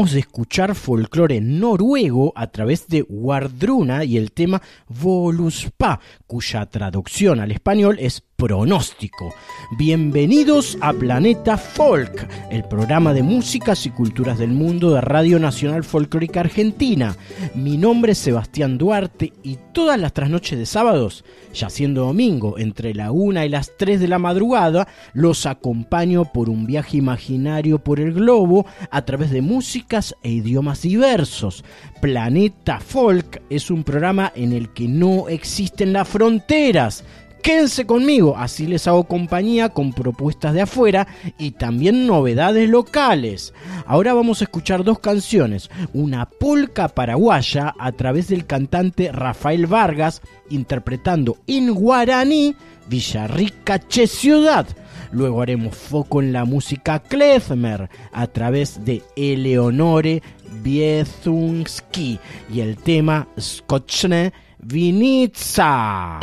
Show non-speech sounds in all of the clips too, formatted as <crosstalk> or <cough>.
De escuchar folclore noruego a través de Wardruna y el tema Voluspa, cuya traducción al español es pronóstico. Bienvenidos a Planeta Folk, el programa de músicas y culturas del mundo de Radio Nacional Folclórica Argentina. Mi nombre es Sebastián Duarte y todas las trasnoches de sábados, ya siendo domingo, entre la 1 y las 3 de la madrugada, los acompaño por un viaje imaginario por el globo a través de músicas e idiomas diversos. Planeta Folk es un programa en el que no existen las fronteras. Quédense conmigo, así les hago compañía con propuestas de afuera y también novedades locales. Ahora vamos a escuchar dos canciones, una polca paraguaya a través del cantante Rafael Vargas interpretando en guaraní Villarrica Che Ciudad. Luego haremos foco en la música klezmer a través de Eleonore Biezunski y el tema Skoczne Vinica.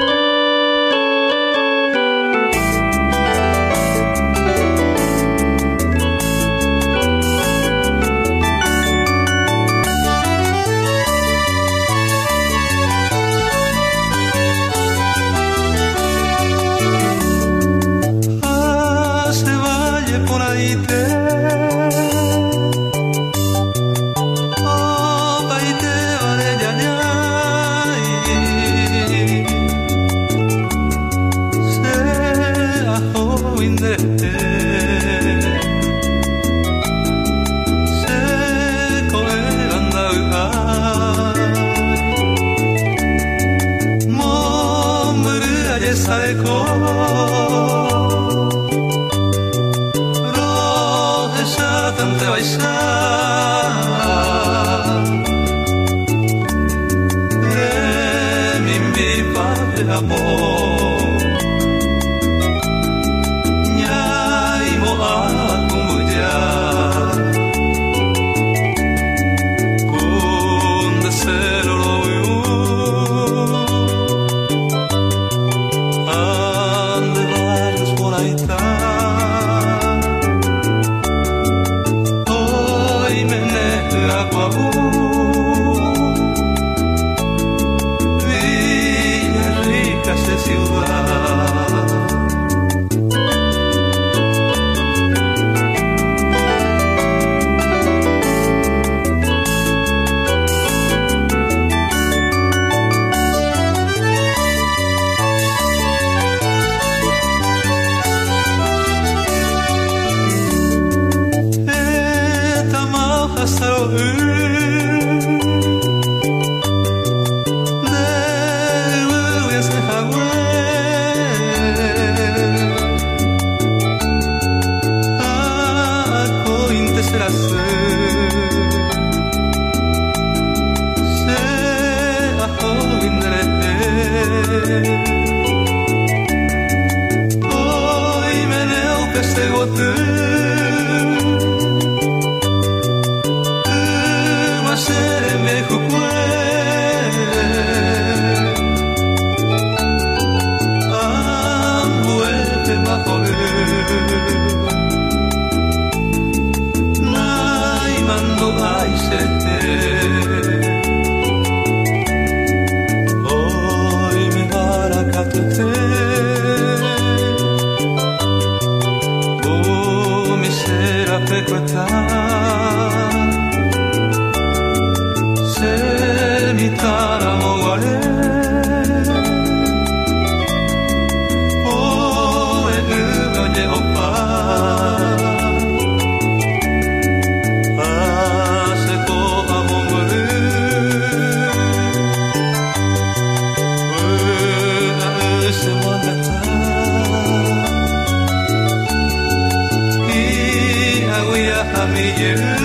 me you.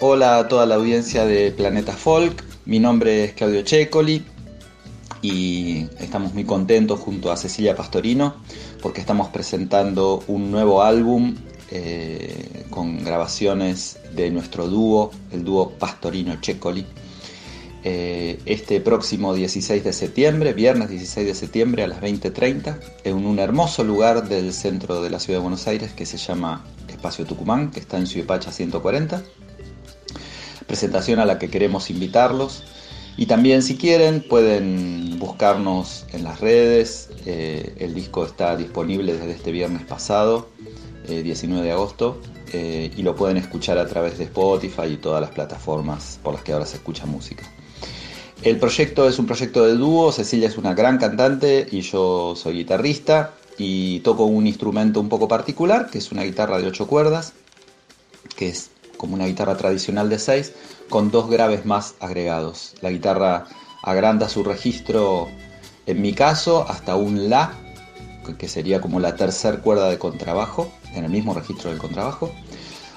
Hola a toda la audiencia de Planeta Folk. Mi nombre es Claudio Checoli y estamos muy contentos junto a Cecilia Pastorino porque estamos presentando un nuevo álbum eh, con grabaciones de nuestro dúo, el dúo Pastorino Checoli. Eh, este próximo 16 de septiembre, viernes 16 de septiembre a las 20.30, en un hermoso lugar del centro de la ciudad de Buenos Aires que se llama Espacio Tucumán, que está en Suipacha 140. Presentación a la que queremos invitarlos. Y también si quieren pueden buscarnos en las redes. Eh, el disco está disponible desde este viernes pasado, 19 eh, de agosto, eh, y lo pueden escuchar a través de Spotify y todas las plataformas por las que ahora se escucha música. El proyecto es un proyecto de dúo, Cecilia es una gran cantante y yo soy guitarrista y toco un instrumento un poco particular, que es una guitarra de 8 cuerdas, que es como una guitarra tradicional de 6, con dos graves más agregados. La guitarra agranda su registro, en mi caso, hasta un La, que sería como la tercera cuerda de contrabajo, en el mismo registro del contrabajo.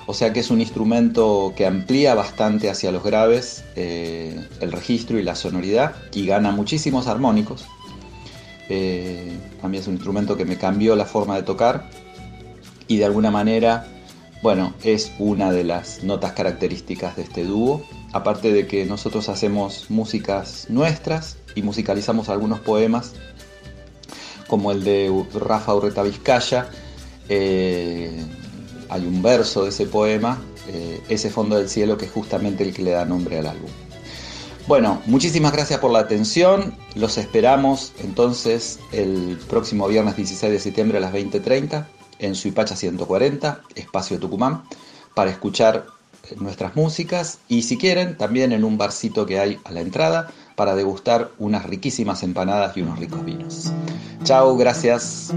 O sea que es un instrumento que amplía bastante hacia los graves eh, el registro y la sonoridad y gana muchísimos armónicos. Eh, a mí es un instrumento que me cambió la forma de tocar y de alguna manera, bueno, es una de las notas características de este dúo. Aparte de que nosotros hacemos músicas nuestras y musicalizamos algunos poemas, como el de Rafa Urreta Vizcaya. Eh, hay un verso de ese poema, eh, Ese fondo del cielo, que es justamente el que le da nombre al álbum. Bueno, muchísimas gracias por la atención. Los esperamos entonces el próximo viernes 16 de septiembre a las 20.30 en Suipacha 140, Espacio Tucumán, para escuchar nuestras músicas y si quieren también en un barcito que hay a la entrada para degustar unas riquísimas empanadas y unos ricos vinos. Chao, gracias.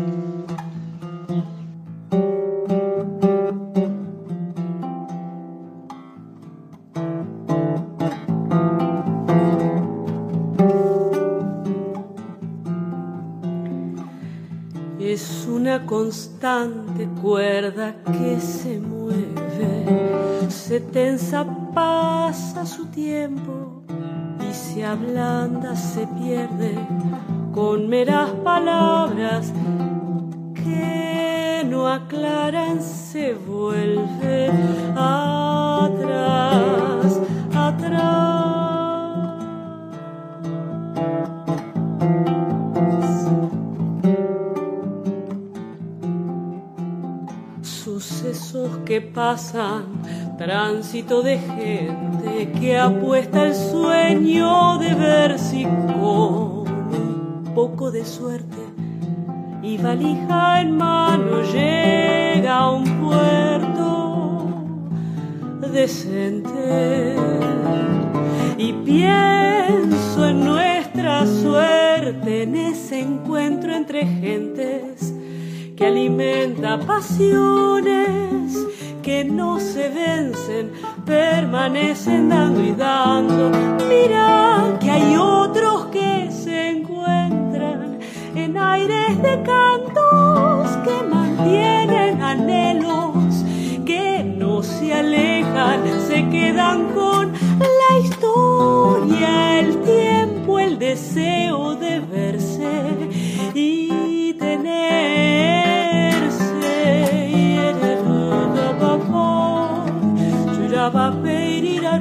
Constante cuerda que se mueve, se tensa, pasa su tiempo y se ablanda, se pierde con meras palabras que no aclaran, se vuelve atrás. Que pasan, tránsito de gente que apuesta el sueño de ver si con poco de suerte y valija en mano llega a un puerto decente. Y pienso en nuestra suerte, en ese encuentro entre gentes que alimenta pasiones que no se vencen, permanecen dando y dando. Mira que hay otros que se encuentran en aires de cantos que mantienen anhelos que no se alejan, se quedan con la historia, el tiempo, el deseo de verse y tener va per ir a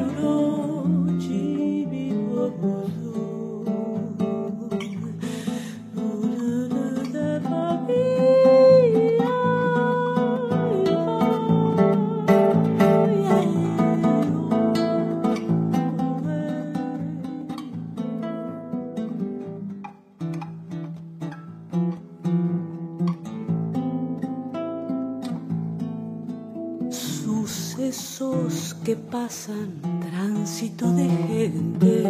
que pasan, tránsito de gente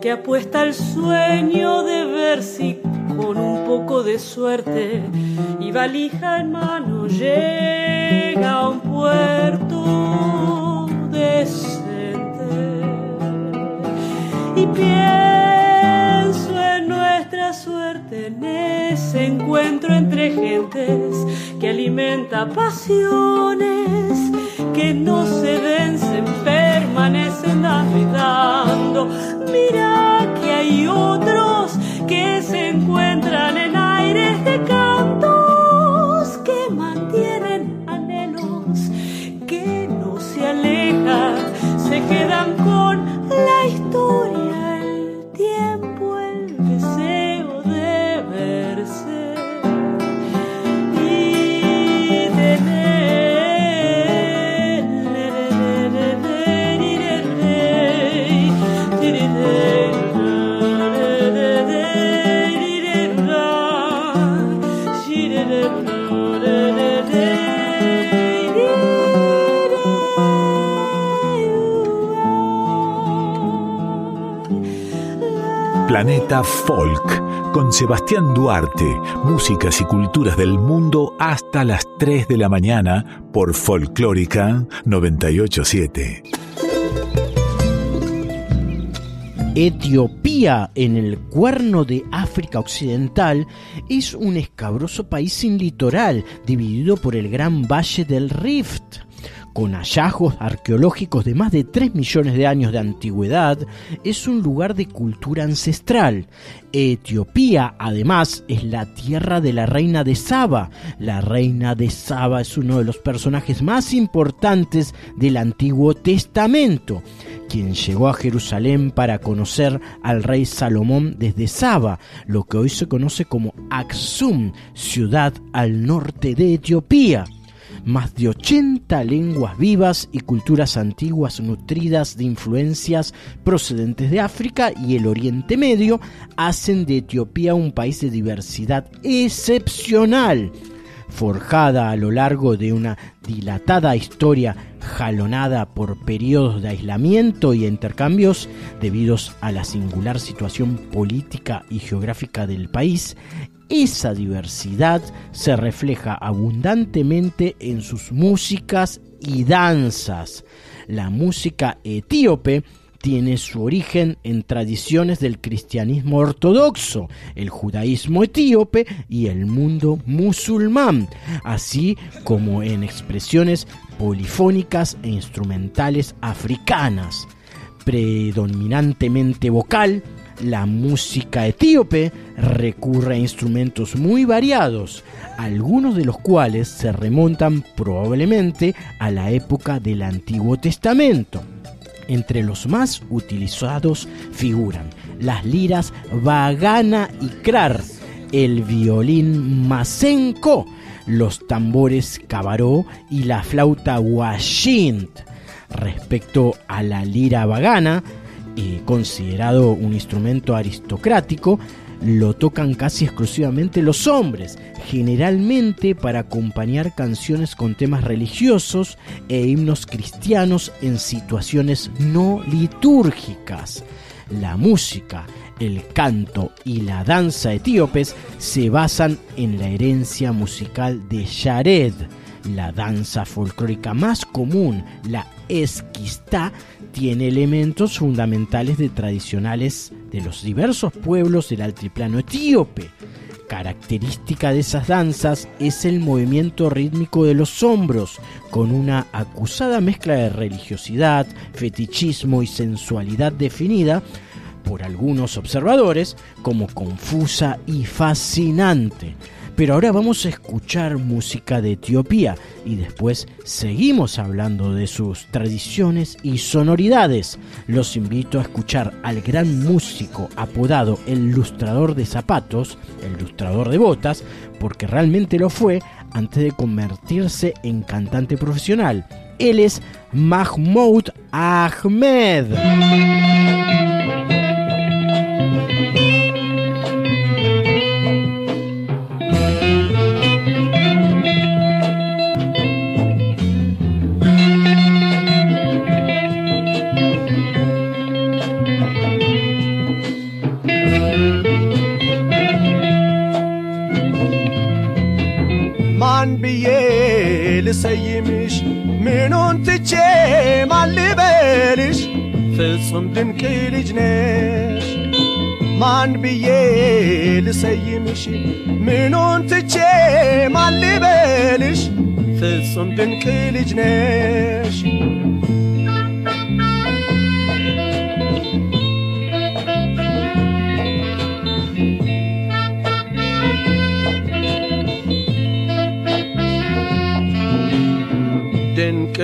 que apuesta el sueño de ver si con un poco de suerte y valija en mano llega a un puerto decente. Y pienso en nuestra suerte, en ese encuentro entre gentes que alimenta pasiones que no se vencen permanecen dando. Mira que hay otros que se encuentran en aires de cantos que mantienen anhelos que no se alejan, se quedan con la historia, Planeta Folk con Sebastián Duarte, músicas y culturas del mundo hasta las 3 de la mañana por Folclórica 987. Etiopía, en el cuerno de África Occidental, es un escabroso país sin litoral, dividido por el gran valle del Rift. Con hallazgos arqueológicos de más de 3 millones de años de antigüedad, es un lugar de cultura ancestral. Etiopía, además, es la tierra de la reina de Saba. La reina de Saba es uno de los personajes más importantes del Antiguo Testamento quien llegó a Jerusalén para conocer al rey Salomón desde Saba, lo que hoy se conoce como Aksum, ciudad al norte de Etiopía. Más de 80 lenguas vivas y culturas antiguas nutridas de influencias procedentes de África y el Oriente Medio hacen de Etiopía un país de diversidad excepcional forjada a lo largo de una dilatada historia jalonada por periodos de aislamiento y intercambios debidos a la singular situación política y geográfica del país, esa diversidad se refleja abundantemente en sus músicas y danzas. La música etíope tiene su origen en tradiciones del cristianismo ortodoxo, el judaísmo etíope y el mundo musulmán, así como en expresiones polifónicas e instrumentales africanas. Predominantemente vocal, la música etíope recurre a instrumentos muy variados, algunos de los cuales se remontan probablemente a la época del Antiguo Testamento. Entre los más utilizados figuran las liras bagana y krar, el violín masenko, los tambores cabaró y la flauta washint. Respecto a la lira bagana, eh, considerado un instrumento aristocrático, lo tocan casi exclusivamente los hombres, generalmente para acompañar canciones con temas religiosos e himnos cristianos en situaciones no litúrgicas. La música, el canto y la danza etíopes se basan en la herencia musical de Yared. La danza folclórica más común, la esquistá, tiene elementos fundamentales de tradicionales de los diversos pueblos del altiplano etíope. Característica de esas danzas es el movimiento rítmico de los hombros, con una acusada mezcla de religiosidad, fetichismo y sensualidad definida por algunos observadores como confusa y fascinante. Pero ahora vamos a escuchar música de Etiopía y después seguimos hablando de sus tradiciones y sonoridades. Los invito a escuchar al gran músico apodado el lustrador de zapatos, el lustrador de botas, porque realmente lo fue antes de convertirse en cantante profesional. Él es Mahmoud Ahmed. ብዬ ልሰይምሽ ምኑን ትቼ ማን ልበልሽ ፍጹም ድንቅ ልጅ ነሽ ማን ብዬ ልሰይምሽ ምኑን ትቼ ማን ልበልሽ ፍጹም ድንቅ ልጅ ነሽ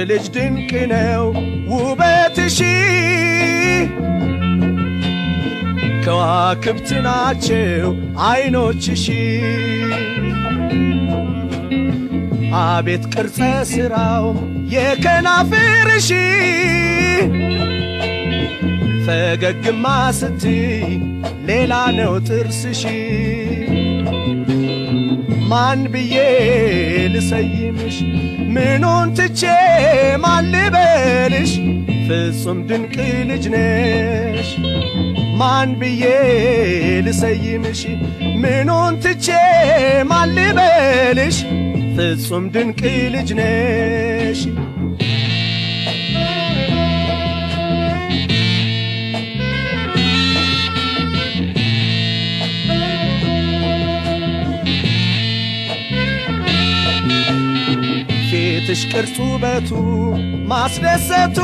ልጅ ድንቅ ነው ውበትሽ። ከዋክብት ናቸው አይኖችሽ። አቤት ቅርጸ ሥራው የከናፍርሽ። ፈገግማ ስትይ ሌላ ነው ጥርስሽ ማን ብዬ ልሰይምሽ ምኑን ትቼ ማን ልበልሽ ፍጹም ድንቅ ልጅ ነሽ ማን ብዬ ልሰይምሽ ምኑን ትቼ ማን ልበልሽ ፍጹም ድንቅ ልጅ ነሽ ፊትሽ ቅርጹ ውበቱ ማስደሰቱ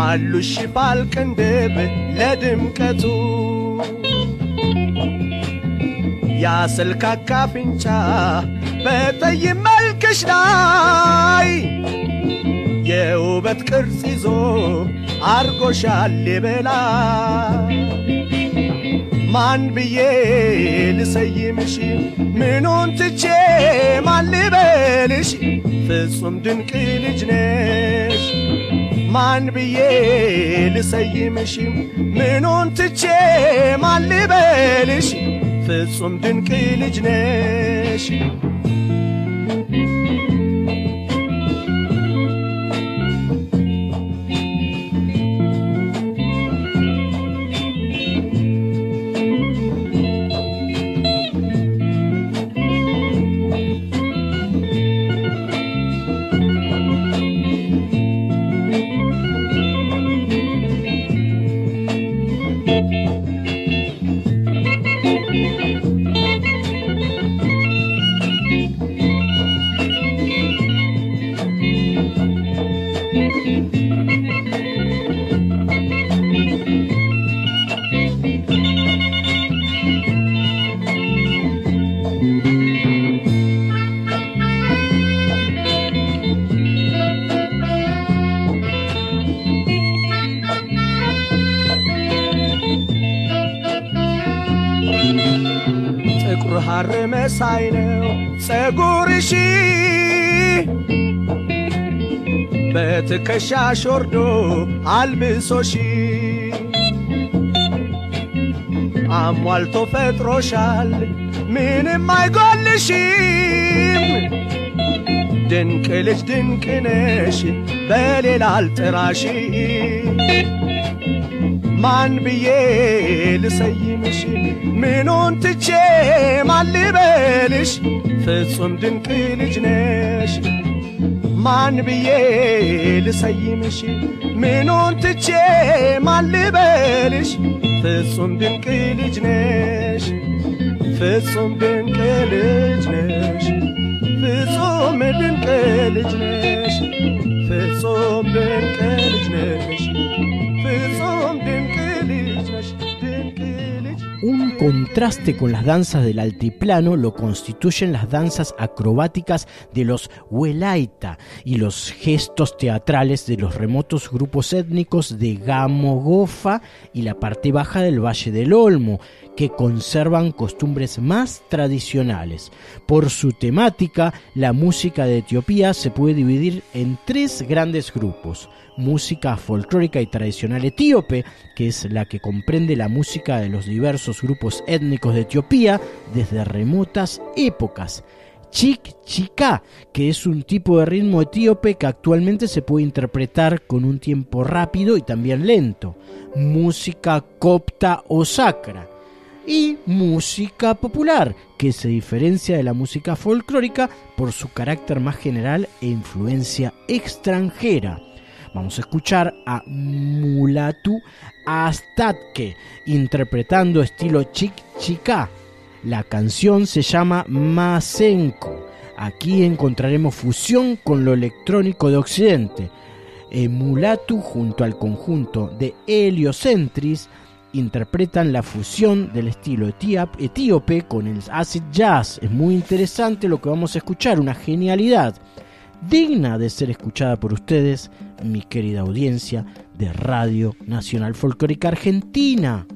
አሉሽ ሽፋል ቅንድብ ለድምቀቱ። ያስልካካ አፍንጫ በጠይም መልክሽ ላይ የውበት ቅርጽ ይዞ አርጎሻል የበላይ ማን ብዬ ልሰይምሽ ምኑን ትቼ ማን ልበልሽ ፍጹም ድንቅ ልጅ ነሽ ማን ብዬ ልሰይምሽ ምኑን ትቼ ማን ልበልሽ ፍጹም ድንቅ ልጅ ነሽ በትከሻሽ ወርዶ አልብሶሽ አሟልቶ ፈጥሮሻል ምንም አይጎልሽም። ድንቅ ልጅ ድንቅ ነሽ በሌላ አልጥራሽ ማን ብዬ ልሰይምሽ? ምኑን ትቼ ማን ልበልሽ? ፍጹም ድንቅ ልጅ ነሽ ማን ብዬ ልሰይምሽ ምኑን ትቼ ማን ልበልሽ ፍጹም ድንቅ ልጅ ነሽ ፍጹም ድንቅ ልጅ ነሽ ፍጹም ድንቅ ልጅ ነሽ ፍጹም ድንቅ ልጅ ነሽ ፍጹም Un contraste con las danzas del altiplano lo constituyen las danzas acrobáticas de los Huelaita y los gestos teatrales de los remotos grupos étnicos de Gamogofa y la parte baja del Valle del Olmo, que conservan costumbres más tradicionales. Por su temática, la música de Etiopía se puede dividir en tres grandes grupos. Música folclórica y tradicional etíope, que es la que comprende la música de los diversos grupos étnicos de Etiopía desde remotas épocas. Chik Chika, que es un tipo de ritmo etíope que actualmente se puede interpretar con un tiempo rápido y también lento. Música copta o sacra y música popular, que se diferencia de la música folclórica por su carácter más general e influencia extranjera. Vamos a escuchar a Mulatu Astatke interpretando estilo chic chica La canción se llama Masenko. Aquí encontraremos fusión con lo electrónico de Occidente. Emulatu junto al conjunto de Heliocentris interpretan la fusión del estilo etíope con el acid jazz. Es muy interesante lo que vamos a escuchar, una genialidad digna de ser escuchada por ustedes, mi querida audiencia de Radio Nacional Folclórica Argentina.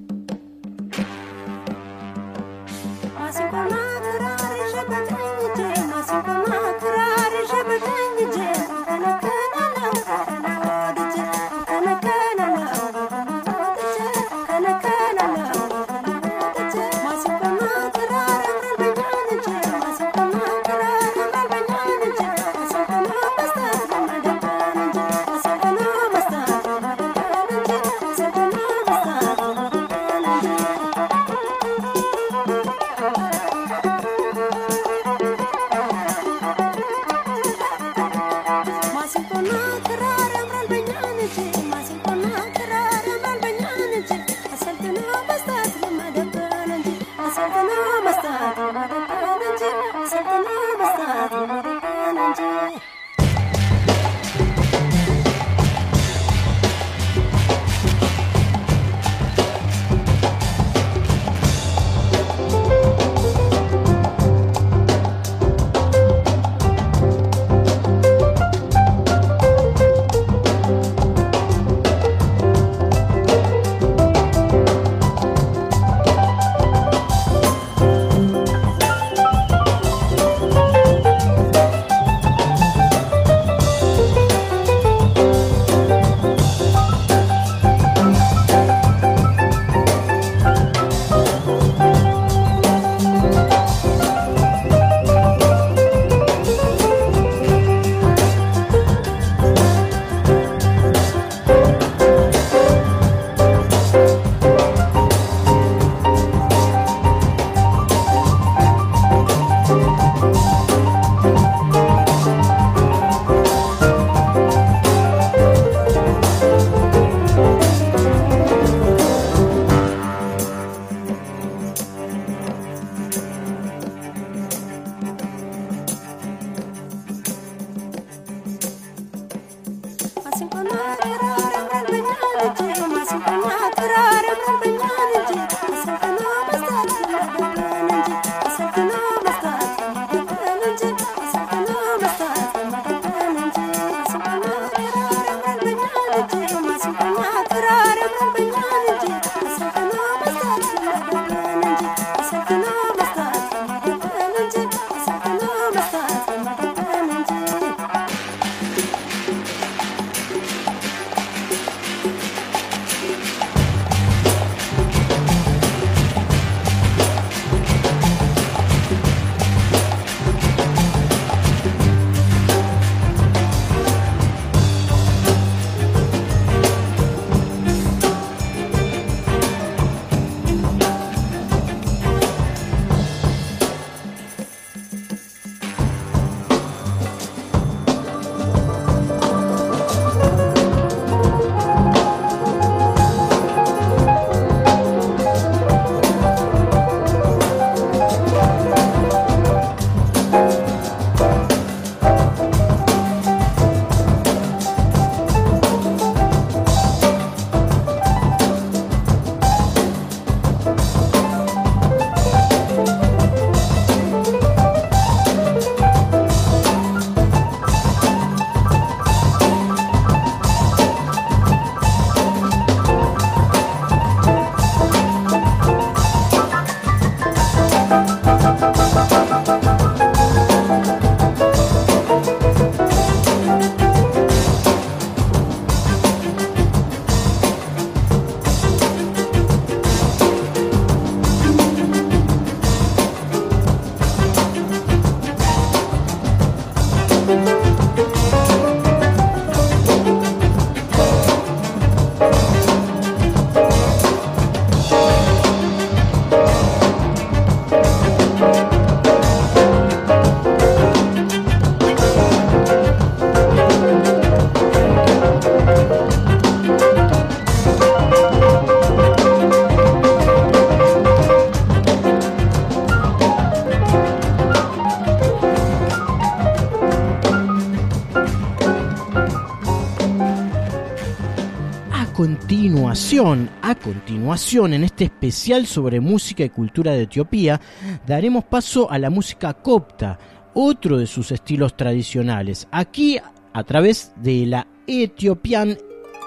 A continuación, en este especial sobre música y cultura de Etiopía, daremos paso a la música copta, otro de sus estilos tradicionales, aquí a través de la Ethiopian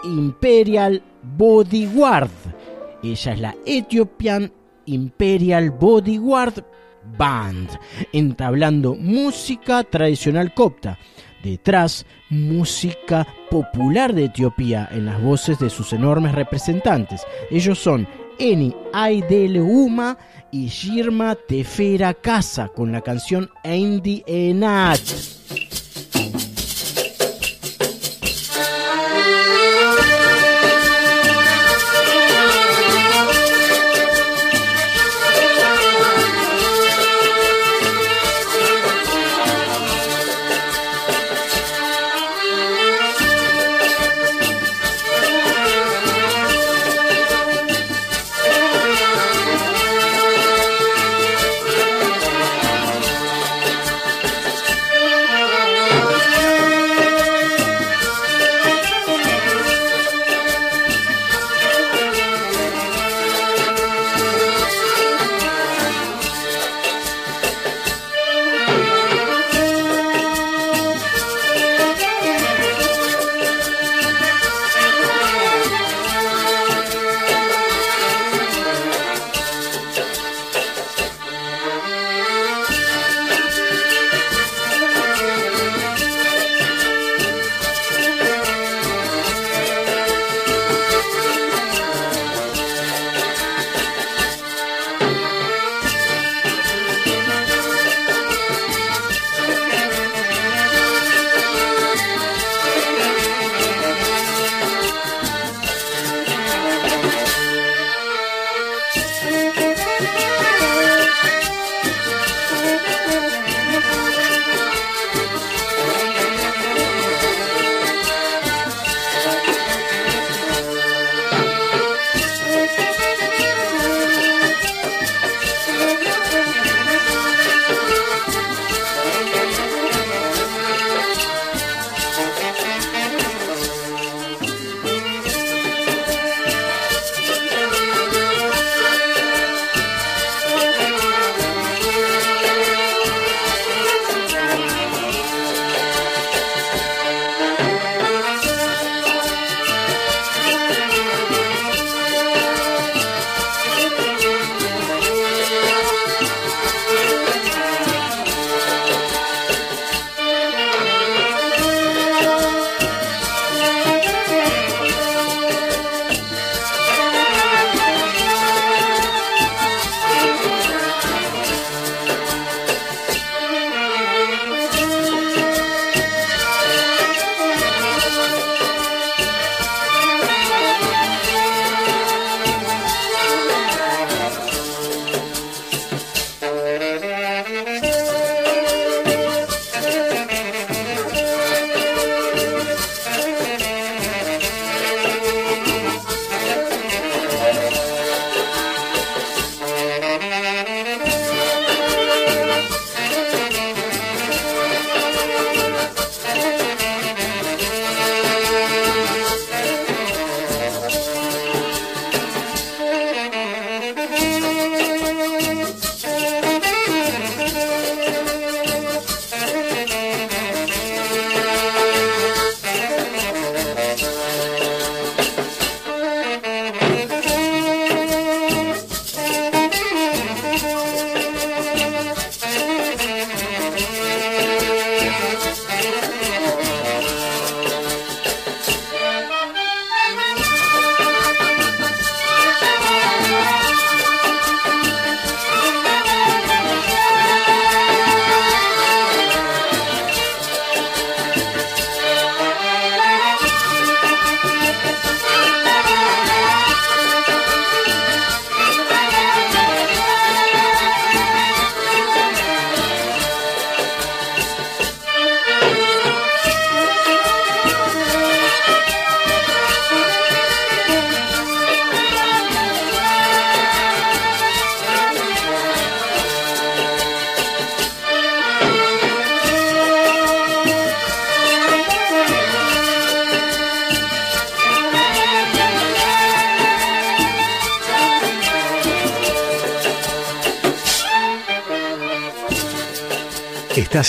Imperial Bodyguard. Ella es la Ethiopian Imperial Bodyguard Band, entablando música tradicional copta. Detrás, música popular de Etiopía en las voces de sus enormes representantes. Ellos son Eni Aideleuma y Shirma Tefera Casa con la canción Endi Enat.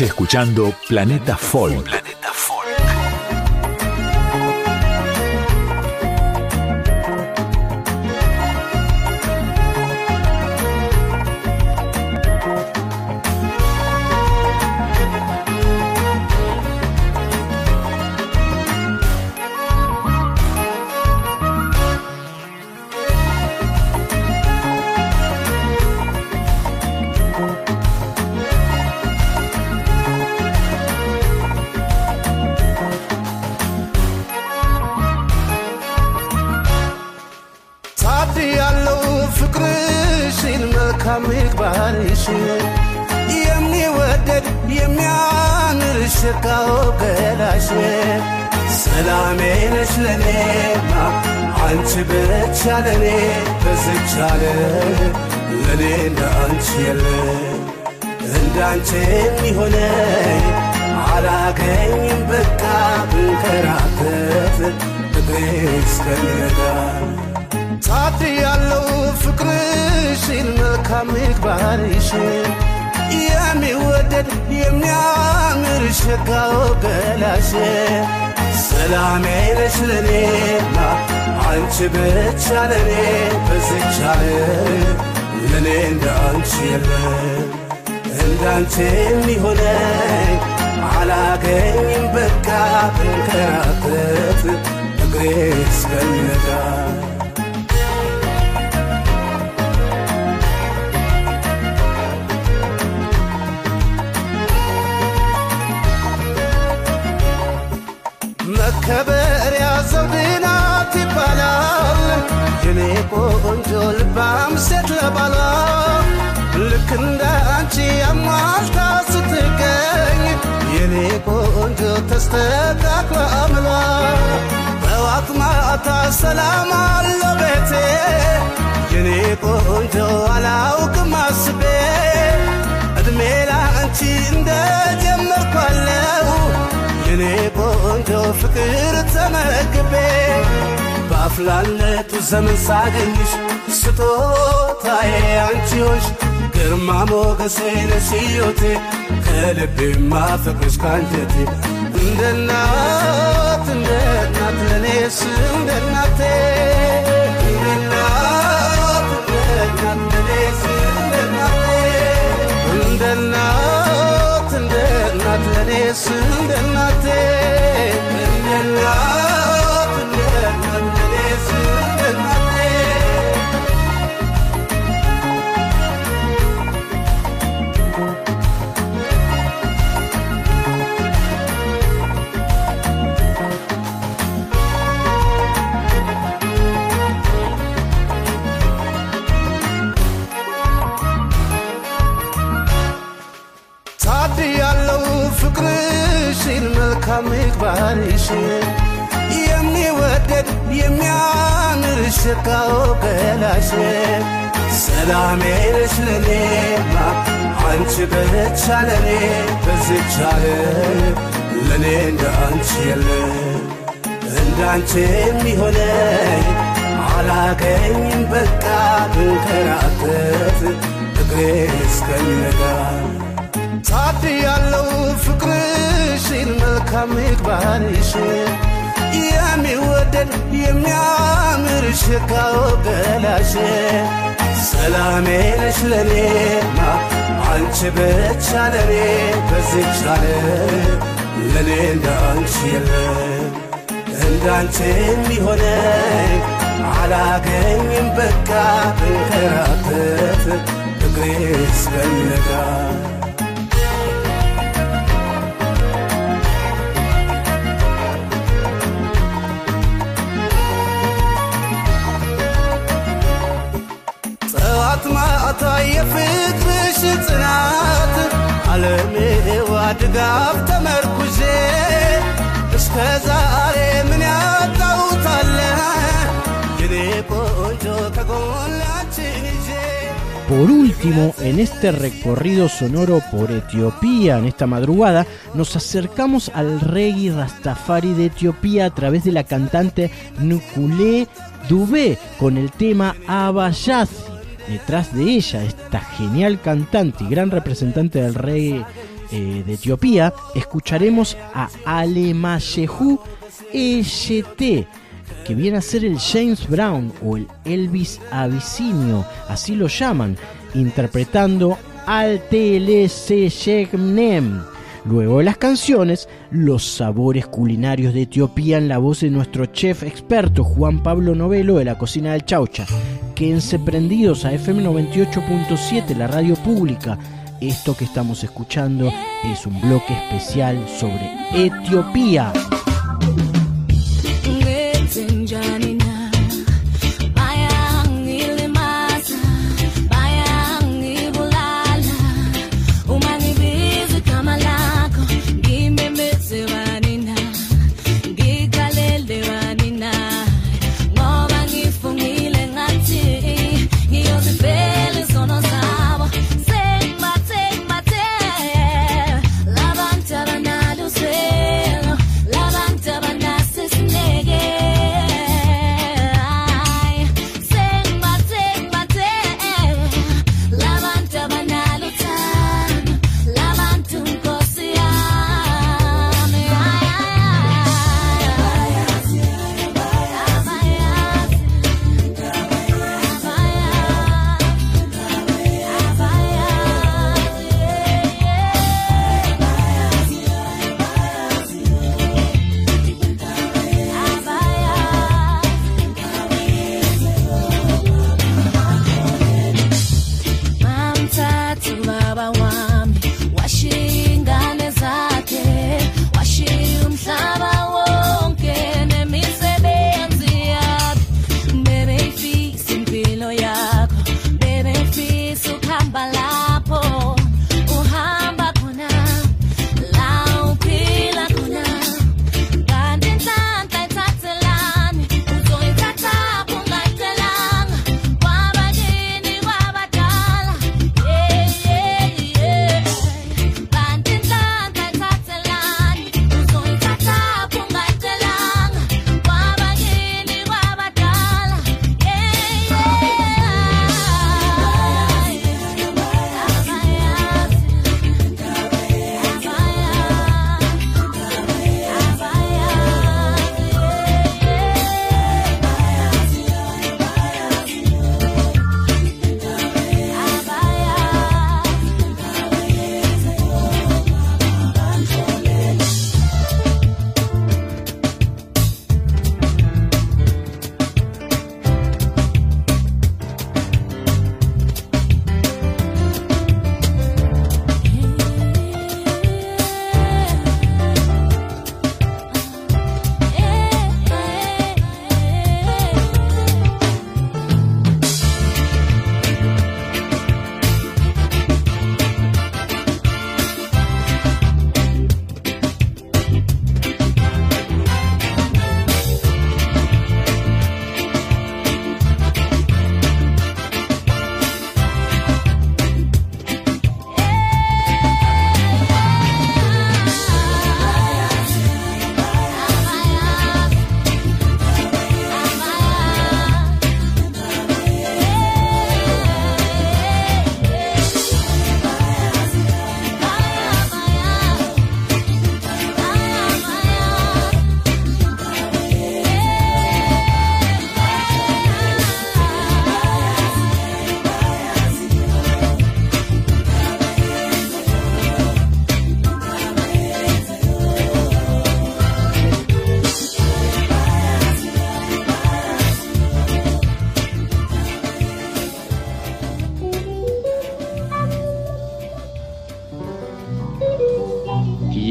Escuchando Planeta Folk. አንቺ ብቻ ለኔ በዝቻለ ለኔ እንደ አንቺ የለ እንዳንቺ የሚሆነኝ አላገኝም በቃ ብንከራተት እግሬ እስከሚነጋ። መከበሪያ የኔ ቆንጆ ልባም ሴት ለባሏ ልክ እንደ አንቺ አሟልታ ስትገኝ የኔ ቆንጆ ተስተካክሎ አምሏ። ጠዋት ማታ ሰላም አለው ቤቴ የኔ ቆንጆ አላውቅም አስቤ። እድሜ ላንቺ እንደጀመርኳለው የኔ ቆንጆ ፍቅር ተመግቤ በአፍላለቱ ዘመን ሳገኝሽ ስጦታዬ አንቺ ሆንሽ ግርማ ሞገሴ ነሽ ሕይወቴ ከልቤ ማፈቅርሽ ካንጀቴ። እንደ እናት እንደ እናት ለእኔስ እንደ እናቴ። እንደ እናት እንደ እናት እናት ምግባርሽን የሚወደድ የሚያምር ሸጋው ገላሽ ሰላሜ ነሽ ለኔማ አንቺ ብቻ ለኔ በዝቻለ ለኔ እንደ አንቺ የለ እንዳንቺ የሚሆነኝ አላገኝም በቃ ብንከራተት እግሬ እስከሚነጋ ታድ ያለው ፍቅርሽን መልካም ምግባርሽን የሚወደድ የሚያምር ሸጋው ገላሽ። ሰላሜ ነሽ ለኔማ አንቺ ብቻ ለኔ በዝቻለ ለኔ እንደ አንቺ የለ እንዳንቺ የሚሆነኝ አላገኝም በቃ ብንከራተት እግሬ እስከሚነጋ ማታ የፍቅርሽ ጽናት አለሜዋ ድጋፍ ተመርኩዤ እስከ ዛሬ ምን ያጣውታለ የኔ ቆንጆ ከጎናችን ይዤ Por último, en este recorrido sonoro por Etiopía en esta madrugada, nos acercamos al reggae Rastafari de Etiopía a través de la cantante Nukule Dubé con el tema Abayazi. Detrás de ella, esta genial cantante y gran representante del reggae eh, de Etiopía, escucharemos a Alemayehu EYT, que viene a ser el James Brown o el Elvis Abisinio, así lo llaman, interpretando al TLC Luego de las canciones, los sabores culinarios de Etiopía en la voz de nuestro chef experto Juan Pablo Novelo de la cocina del Chaucha. Quédense prendidos a FM 98.7, la radio pública. Esto que estamos escuchando es un bloque especial sobre Etiopía.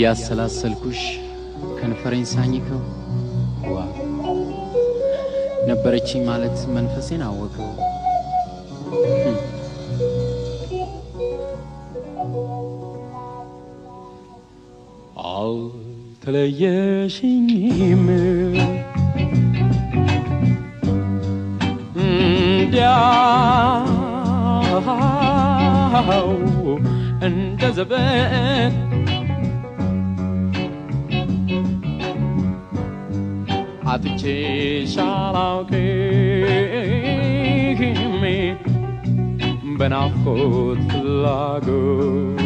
እያሰላሰልኩሽ ከንፈሬን ሳኝከው? ዋ! ነበረችኝ ማለት መንፈሴን አወቀው። አልተለየሽኝም Lagos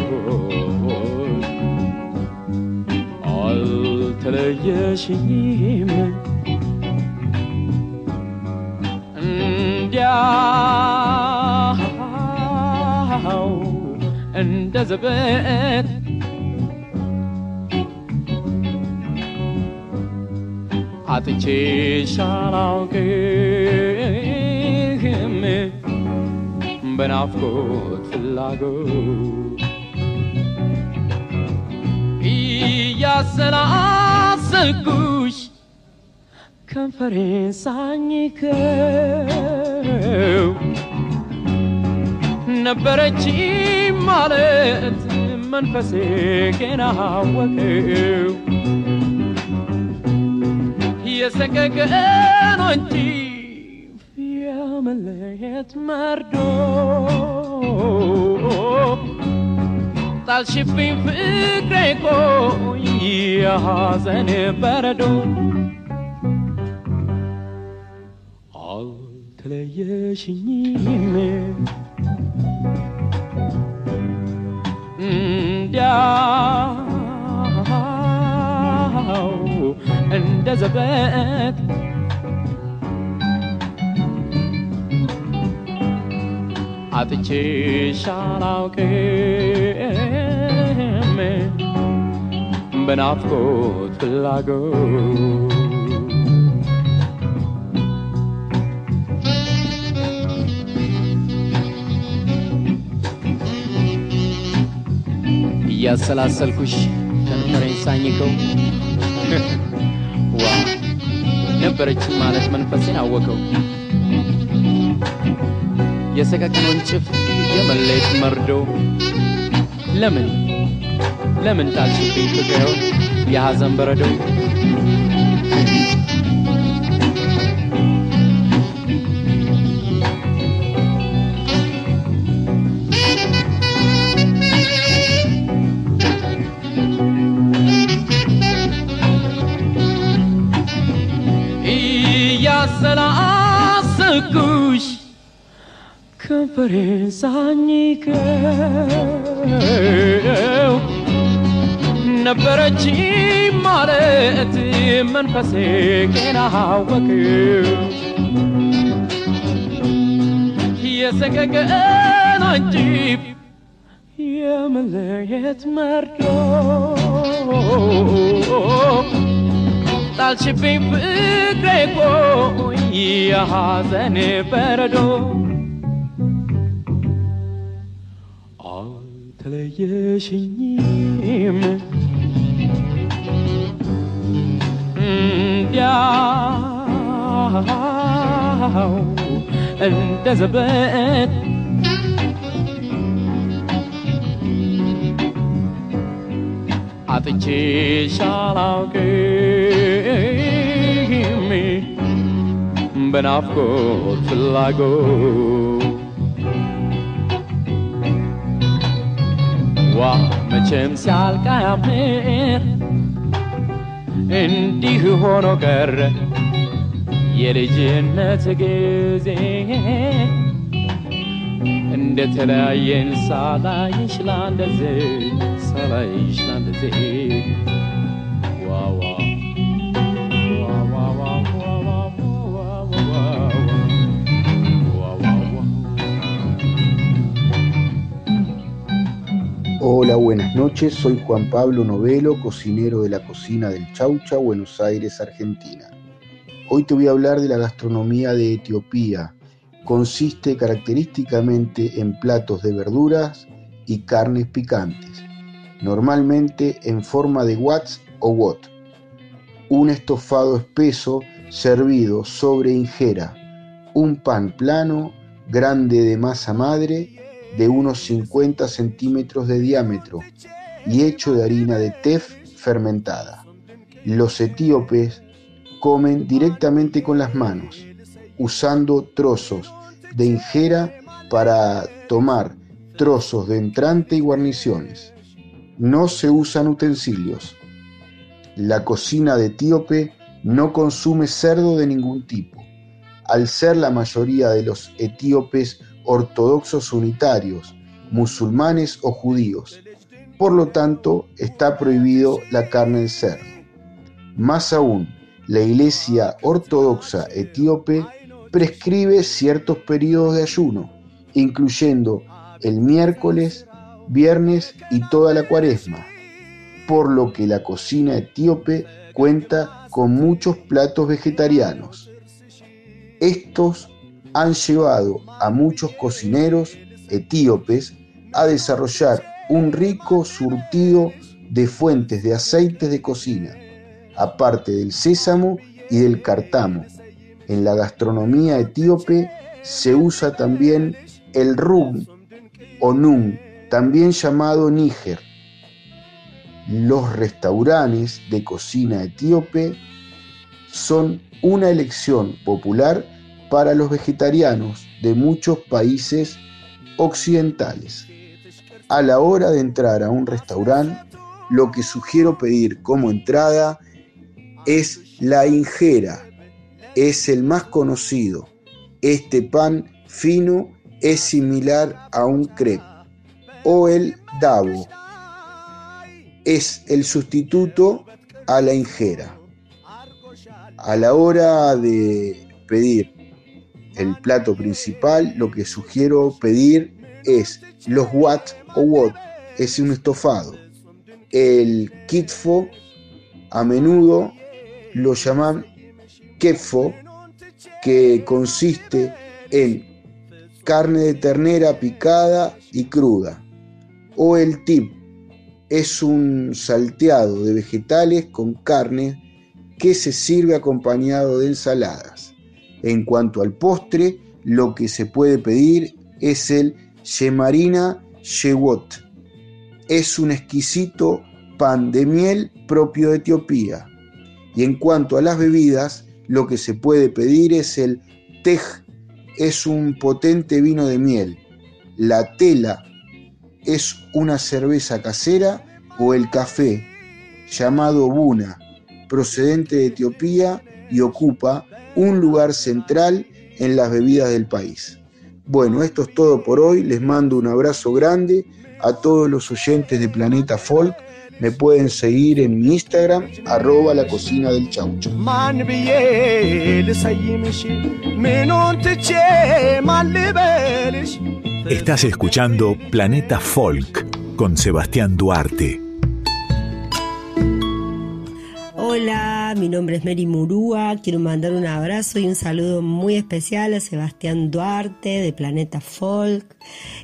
Altele yeşime Ndiyahu Ndezebet Ati çeşalau gül በናፍቆት ፍላጎት እያሰላሰልኩሽ ከንፈሬን ሳኝከው ነበረች ማለት መንፈሴ ገና አወቀው የሰቀቀን እንጂ የመለየት መርዶ ጣልሽብኝ ፍቅሬ ቆይ የሐዘን በረዶ አልተለየሽኝም እንዲያው እንደ ዘበት አጥቼሽ አላውቅም በናፍቆት ፍላጎት እያሰላሰልኩሽ ከንፈሬን ሳኝከው። <laughs> ዋ ነበረችን ማለት መንፈሴን አወቀው የሰቀቀን ወንጭፍ የመለየት መርዶ ለምን ለምን ጣልሽብኝ ፍቅሬውን? የሐዘን በረዶ ከንፈሬን ሳኝከው ነበረች ማለት መንፈሴ ገና አወቀው የሰቀቀን አንጂብ የመለየት መርዶ ጣልሽብኝ ፍቅሬ ቆይ የሐዘን በረዶ አልተለየሽኝም እንዲያው እንደ ዘበት አጥቼሽ አላውቅም በናፍቆት ፍላጎት ዋ መቼም ሲያልቅ እንዲህ ሆኖ ቀረ የልጅነት ጊዜ። እንደተለያየን ሳላይሽ ላንደዚህ ሳላይሽ ላንደዚህ Hola, buenas noches. Soy Juan Pablo Novelo, cocinero de la cocina del Chaucha, Buenos Aires, Argentina. Hoy te voy a hablar de la gastronomía de Etiopía. Consiste característicamente en platos de verduras y carnes picantes, normalmente en forma de wats o wot. Un estofado espeso servido sobre injera, un pan plano grande de masa madre de unos 50 centímetros de diámetro y hecho de harina de tef fermentada. Los etíopes comen directamente con las manos, usando trozos de injera para tomar trozos de entrante y guarniciones. No se usan utensilios. La cocina de etíope no consume cerdo de ningún tipo. Al ser la mayoría de los etíopes ortodoxos unitarios, musulmanes o judíos. Por lo tanto, está prohibido la carne de cerdo. Más aún, la Iglesia Ortodoxa etíope prescribe ciertos periodos de ayuno, incluyendo el miércoles, viernes y toda la cuaresma, por lo que la cocina etíope cuenta con muchos platos vegetarianos. Estos han llevado a muchos cocineros etíopes a desarrollar un rico surtido de fuentes de aceites de cocina, aparte del sésamo y del cartamo. En la gastronomía etíope se usa también el rum o nun, también llamado níger. Los restaurantes de cocina etíope son una elección popular para los vegetarianos de muchos países occidentales. A la hora de entrar a un restaurante, lo que sugiero pedir como entrada es la injera. Es el más conocido. Este pan fino es similar a un crepe. O el dabo. Es el sustituto a la injera. A la hora de pedir el plato principal, lo que sugiero pedir es los wat o wat, es un estofado. El kitfo a menudo lo llaman kefo, que consiste en carne de ternera picada y cruda. O el tip es un salteado de vegetales con carne que se sirve acompañado de ensaladas. En cuanto al postre, lo que se puede pedir es el Shemarina Shewot. Es un exquisito pan de miel propio de Etiopía. Y en cuanto a las bebidas, lo que se puede pedir es el tej, es un potente vino de miel. La tela es una cerveza casera o el café, llamado buna, procedente de Etiopía y ocupa un lugar central en las bebidas del país. Bueno, esto es todo por hoy. Les mando un abrazo grande a todos los oyentes de Planeta Folk. Me pueden seguir en mi Instagram, arroba la cocina del chaucho. Estás escuchando Planeta Folk con Sebastián Duarte. Hola, mi nombre es Mary Murúa. Quiero mandar un abrazo y un saludo muy especial a Sebastián Duarte de Planeta Folk,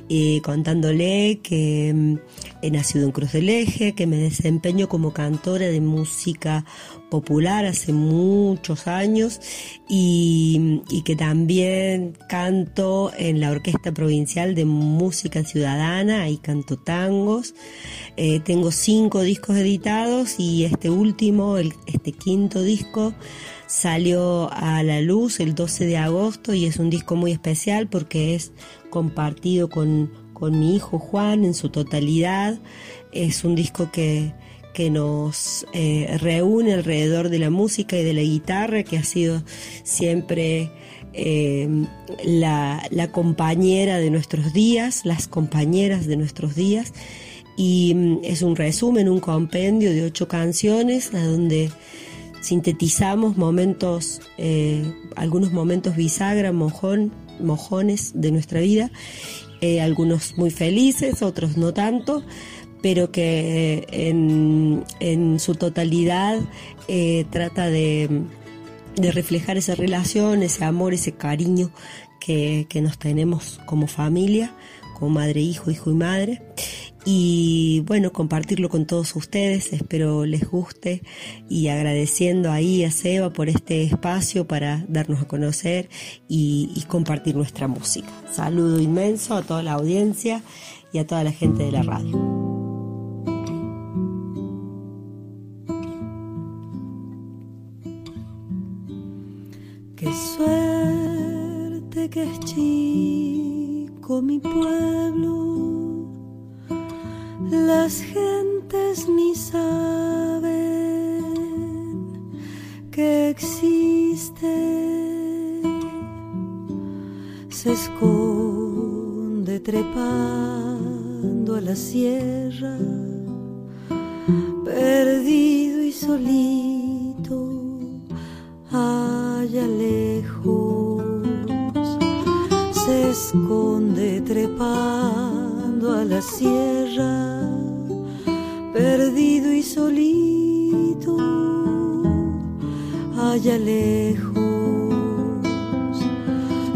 eh, contándole que mm, he nacido en Cruz del Eje, que me desempeño como cantora de música popular hace muchos años y, que también canto en la Orquesta Provincial de Música Ciudadana y canto tangos. Eh, tengo cinco discos editados y este último, este quinto disco, salió a la luz el 12 de agosto y es un disco muy especial porque es compartido con, con mi hijo Juan en su totalidad. Es un disco que que nos eh, reúne alrededor de la música y de la guitarra, que ha sido siempre eh, la, compañera de nuestros días, las compañeras de nuestros días. Y mm, es un resumen, un compendio de ocho canciones, a donde sintetizamos momentos, eh, algunos momentos bisagra, mojón, mojones de nuestra vida, algunos muy felices, otros no tanto pero que en, su totalidad eh, trata de, reflejar esa relación, ese amor, ese cariño que, nos tenemos como familia, como madre, hijo, hijo y madre. Y bueno, compartirlo con todos ustedes, espero les guste y agradeciendo ahí a Seba por este espacio para darnos a conocer y, y compartir nuestra música. Saludo inmenso a toda la audiencia y a toda la gente de la radio. Qué suerte que es chico mi pueblo, las gentes ni saben que existe. Se esconde trepando a la sierra, perdido y solito, allá lejos. Se esconde trepando a la sierra, perdido y solito, allá lejos,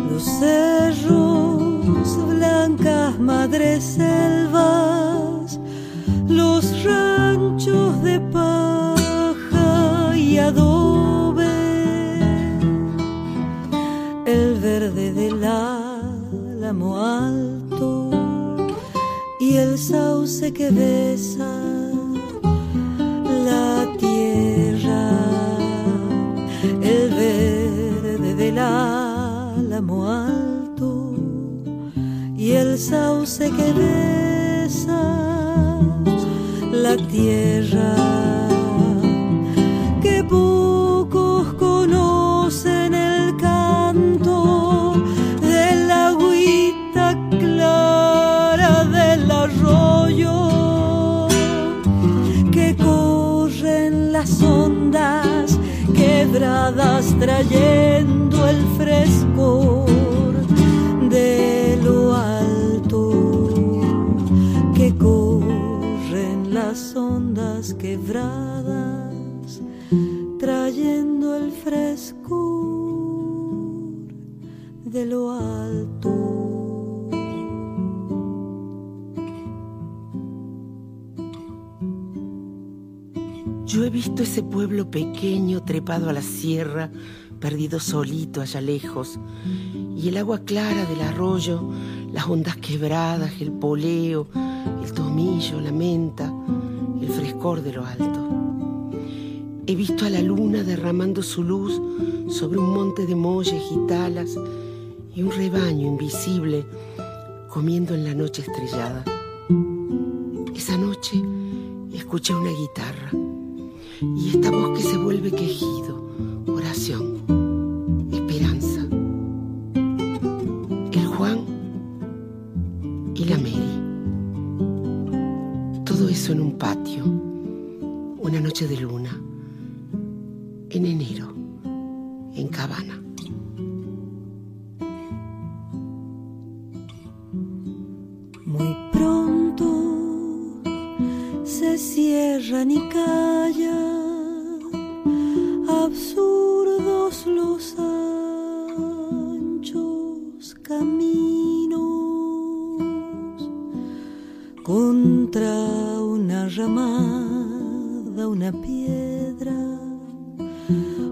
los cerros, blancas madres selvas, los ranchos de paja y adobe, el verde del álamo alto el sauce que besa la tierra, el verde del álamo alto y el sauce que besa la tierra que pocos quebradas trayendo el frescor de lo alto que corren las ondas quebradas trayendo el frescor de lo alto. Visto ese pueblo pequeño trepado a la sierra, perdido solito allá lejos, y el agua clara del arroyo, las ondas quebradas, el poleo, el tomillo, la menta, el frescor de lo alto. He visto a la luna derramando su luz sobre un monte de molles y talas y un rebaño invisible comiendo en la noche estrellada. Esa noche escuché una guitarra y esta voz que se vuelve quejido, oración, esperanza. El Juan y la Mary. Todo eso en un patio, una noche de luna, en enero, cierran y callan absurdos los anchos caminos. Contra una ramada, una piedra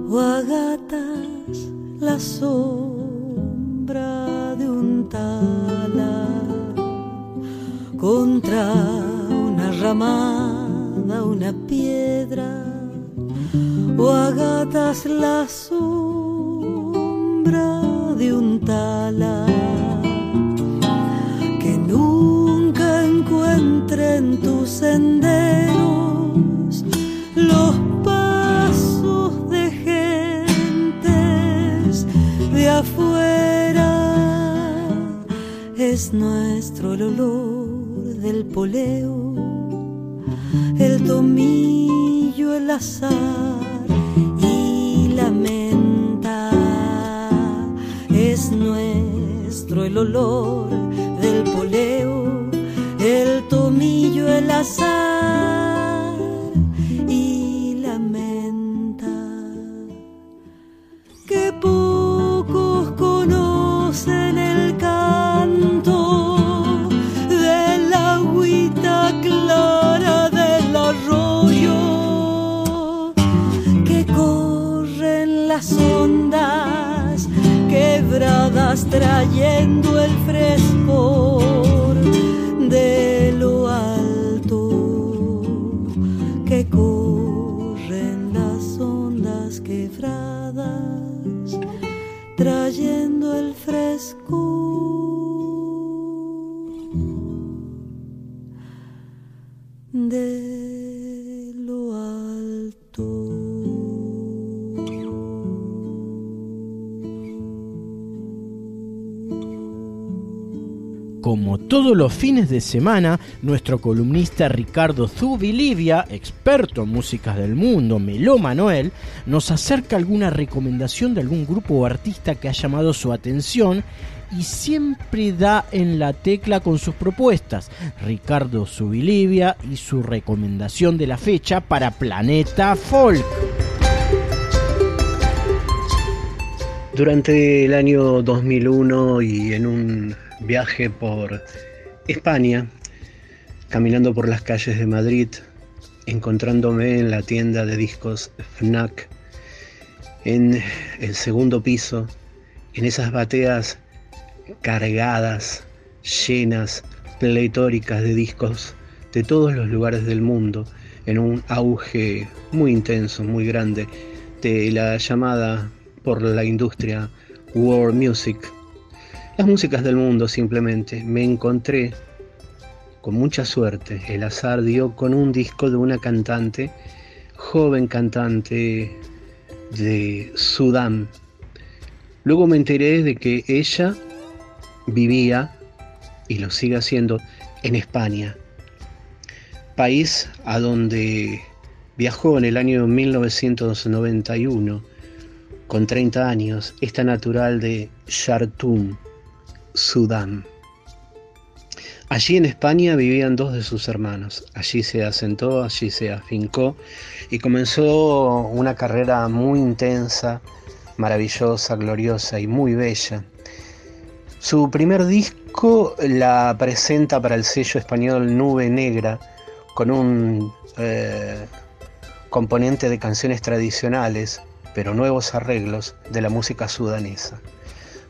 o a la sombra de un tala contra una ramada, una piedra, o a gatas la sombra de un tala que nunca encuentren tus senderos los pasos de gentes de afuera. Es nuestro el olor del poleo, el tomillo, el azar y la menta. Es nuestro el olor del poleo, el tomillo, el azar quebradas trayendo el frescor de lo alto que corren las ondas quebradas trayendo el frescor de Como todos los fines de semana, nuestro columnista Ricardo Zubilivia, experto en músicas del mundo, Meló Manuel, nos acerca alguna recomendación de algún grupo o artista que ha llamado su atención y siempre da en la tecla con sus propuestas. Ricardo Subilivia y su recomendación de la fecha para Planeta Folk. Durante el año 2001 y en un viaje por España, caminando por las calles de Madrid, encontrándome en la tienda de discos FNAC, en el segundo piso, en esas bateas cargadas, llenas, pletóricas de discos de todos los lugares del mundo, en un auge muy intenso, muy grande, de la llamada por la industria world music. Las músicas del mundo simplemente. Me encontré con mucha suerte. El azar dio con un disco de una cantante, joven cantante de Sudán. Luego me enteré de que ella vivía, y lo sigue haciendo, en España, país a donde viajó en el año 1991, con 30 años, esta natural de Khartoum, Sudán. Allí en España vivían dos de sus hermanos. Allí se asentó, allí se afincó y comenzó una carrera muy intensa, maravillosa, gloriosa y muy bella. Su primer disco la presenta para el sello español Nube Negra con un eh, componente de canciones tradicionales, pero nuevos arreglos de la música sudanesa.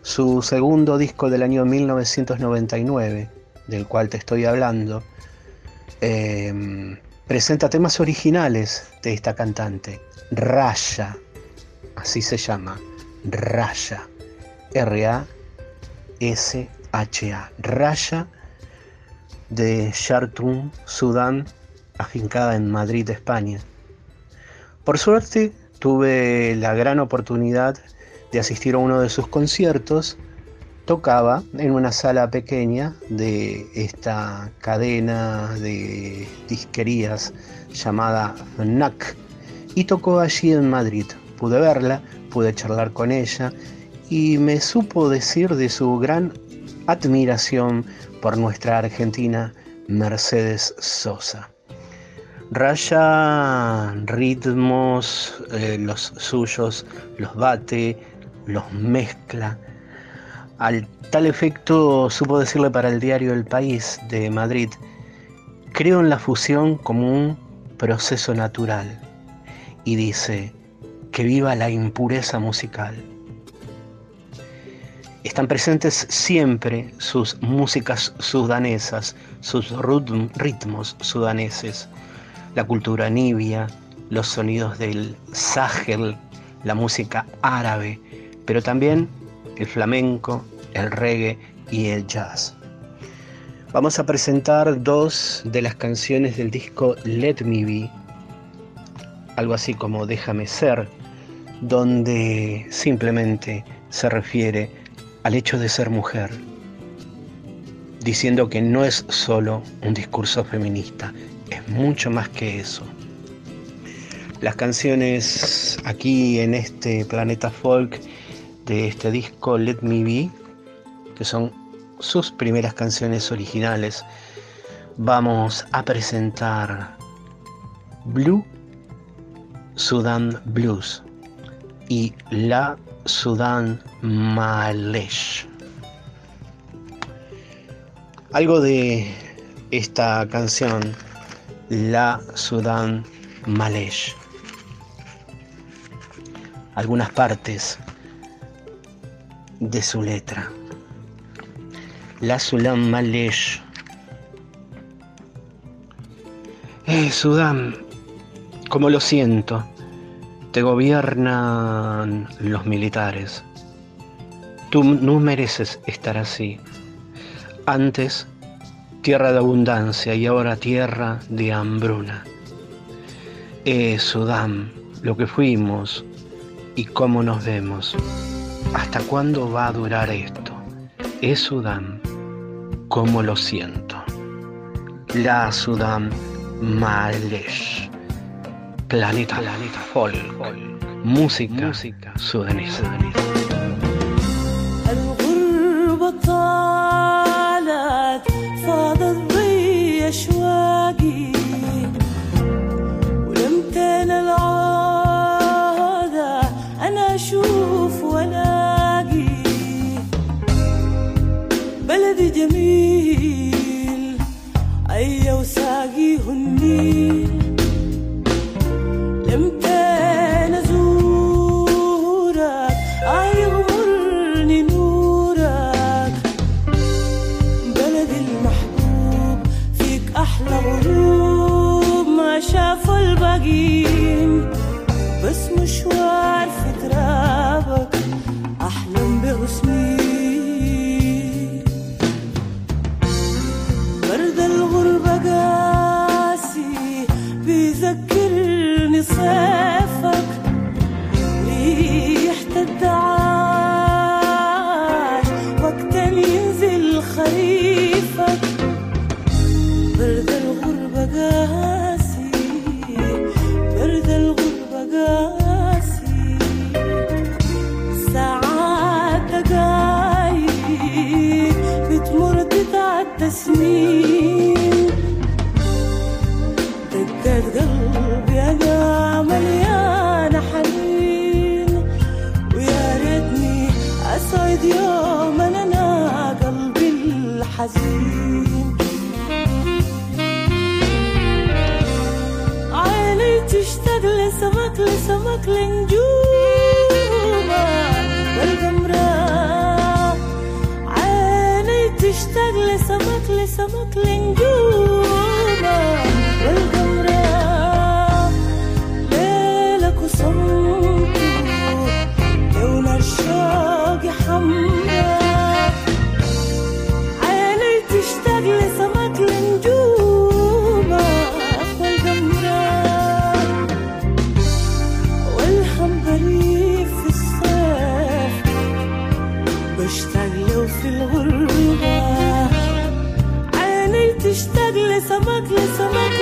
Su segundo disco del año 1999, del cual te estoy hablando, em, presenta temas originales de esta cantante, Raya, así se llama, Raya, R-A-S-H-A, Raya de Khartoum, Sudán, afincada en Madrid, España. Por suerte, tuve la gran oportunidad de asistir a uno de sus conciertos tocaba en una sala pequeña de esta cadena de disquerías llamada NAC y tocó allí en Madrid. Pude verla, pude charlar con ella y me supo decir de su gran admiración por nuestra Argentina Mercedes Sosa. Raya ritmos, eh, los suyos, los bate, los mezcla, al tal efecto supo decirle para el diario El País de Madrid, creo en la fusión como un proceso natural y dice, que viva la impureza musical. Están presentes siempre sus músicas sudanesas, sus ritmos sudaneses, la cultura nibia, los sonidos del Sahel, la música árabe, pero también el flamenco, el reggae y el jazz. Vamos a presentar dos de las canciones del disco Let Me Be, algo así como Déjame ser, donde simplemente se refiere al hecho de ser mujer, diciendo que no es solo un discurso feminista, es mucho más que eso. Las canciones aquí en este planeta folk de este disco Let Me Be, que son sus primeras canciones originales, vamos a presentar Blue Sudan Blues y La Sudan Malesh. Algo de esta canción, La Sudan Malesh. Algunas partes de su letra. La Sulam Malesh. Eh, Sudán, como lo siento, te gobiernan los militares. Tú no mereces estar así. Antes, tierra de abundancia y ahora tierra de hambruna. Eh, Sudán, lo que fuimos y cómo nos vemos. ¿Hasta cuándo va a durar esto? Es Sudán, como lo siento. La Sudán Malesh. Planeta, Planeta Folk. Música, Música sudanesa. sudanesa. سمك لسمك لسمك لسمك Samaki, samaki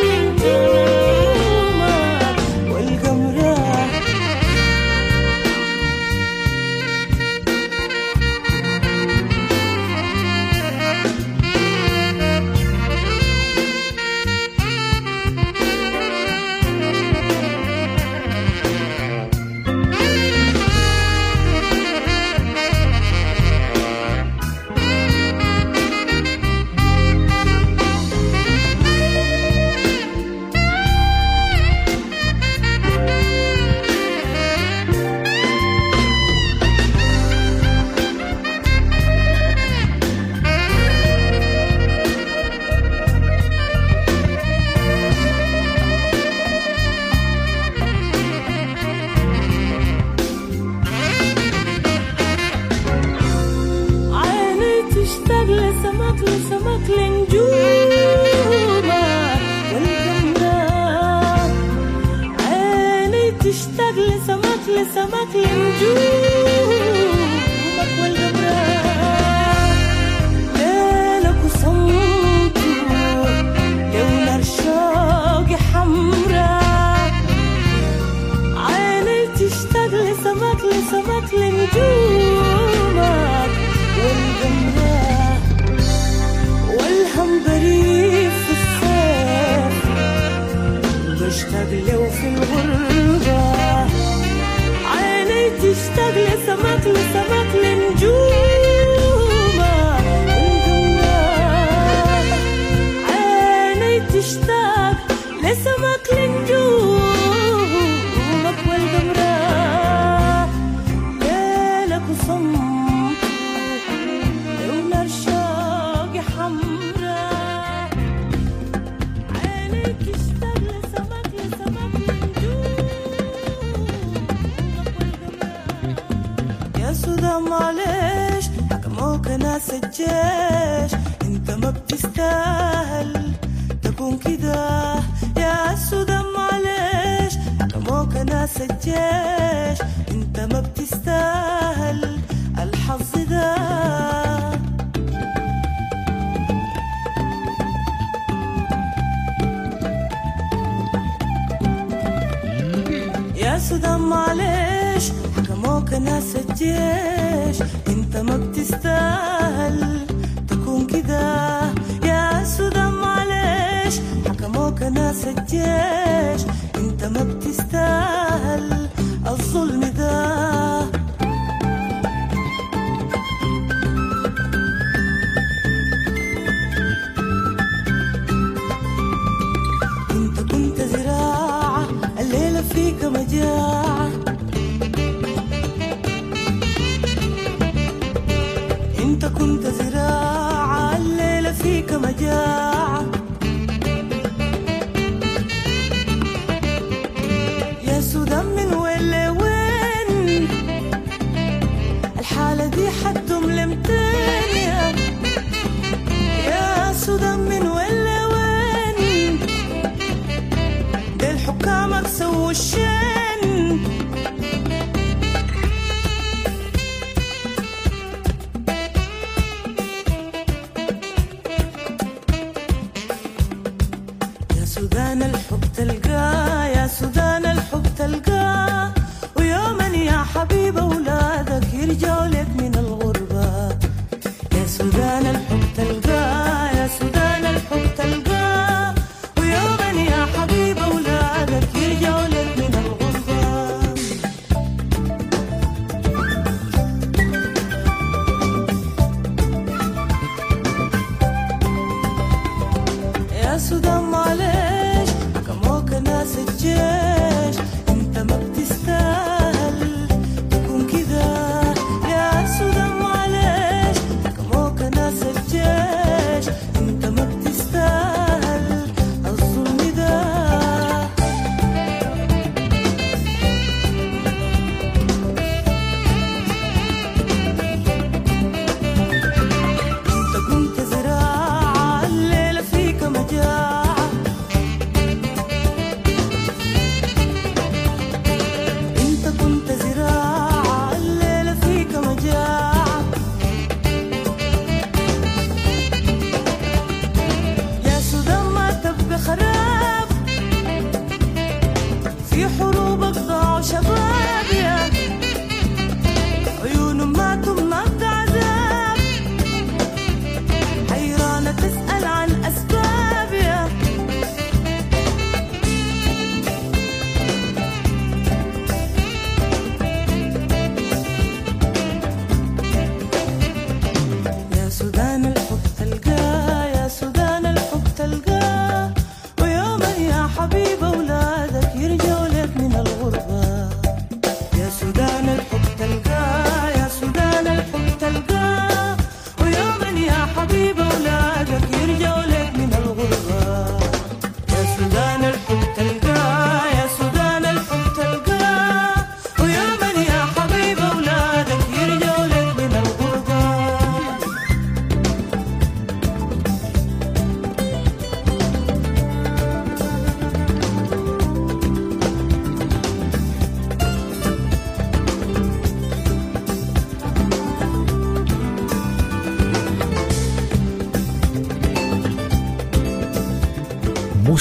سودان الحب تلقاه يا سودان الحب تلقاه. ويوما يا حبيب أولادك يرجعوا لك من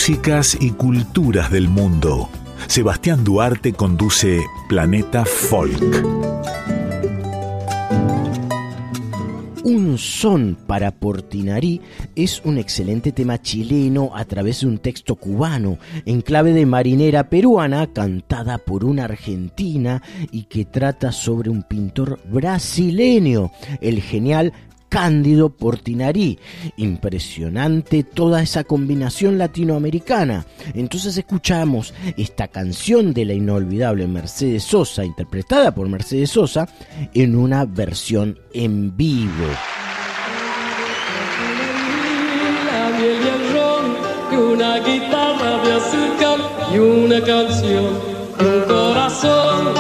Músicas y culturas del mundo. Sebastián Duarte conduce Planeta Folk. Un son para Portinarí es un excelente tema chileno a través de un texto cubano en clave de marinera peruana cantada por una argentina y que trata sobre un pintor brasileño, el genial Cándido Portinarí. Impresionante toda esa combinación latinoamericana. Entonces escuchamos esta canción de la inolvidable Mercedes Sosa, interpretada por Mercedes Sosa, en una versión en vivo. una guitarra de y una canción corazón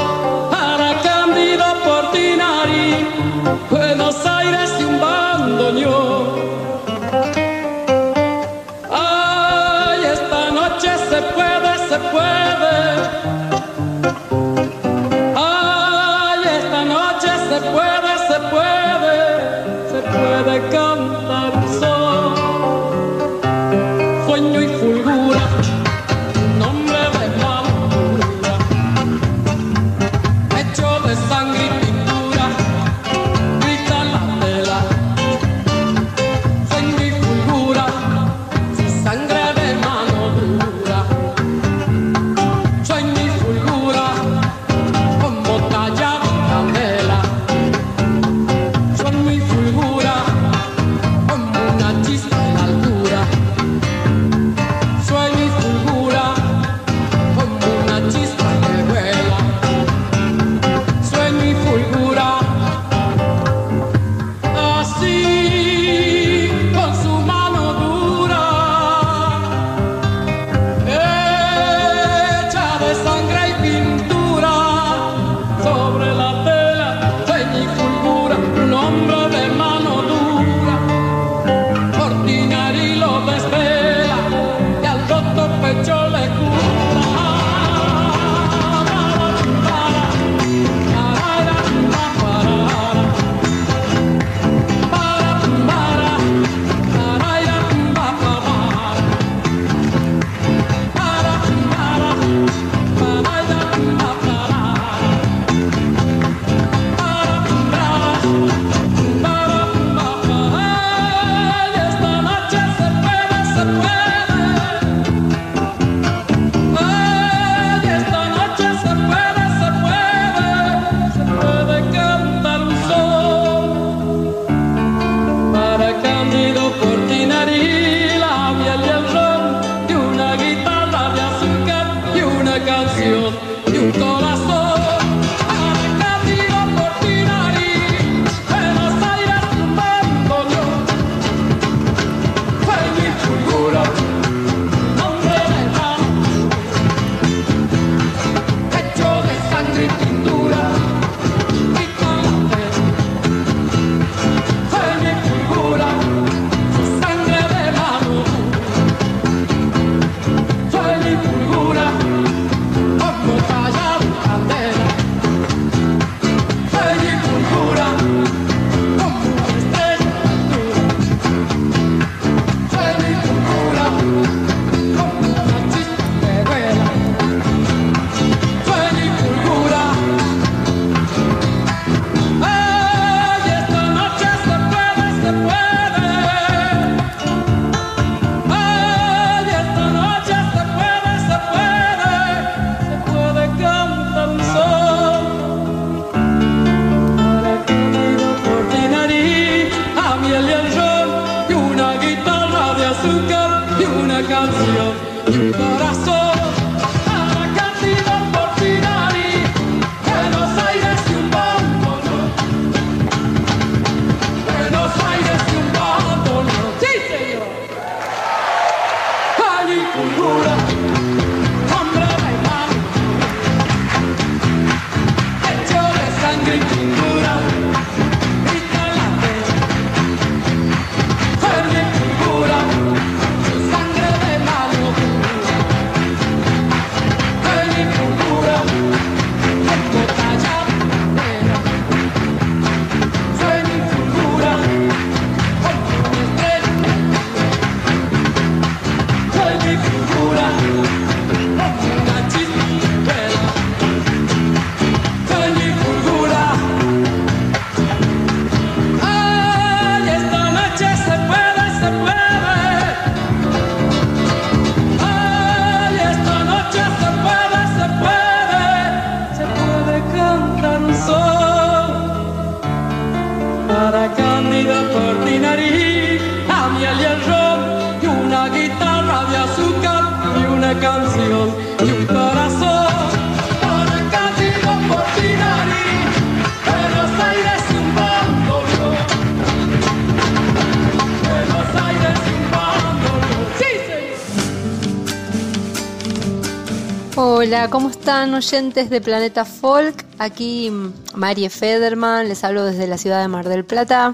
están oyentes de Planeta Folk? Aquí Marie Federman, les hablo desde la ciudad de Mar del Plata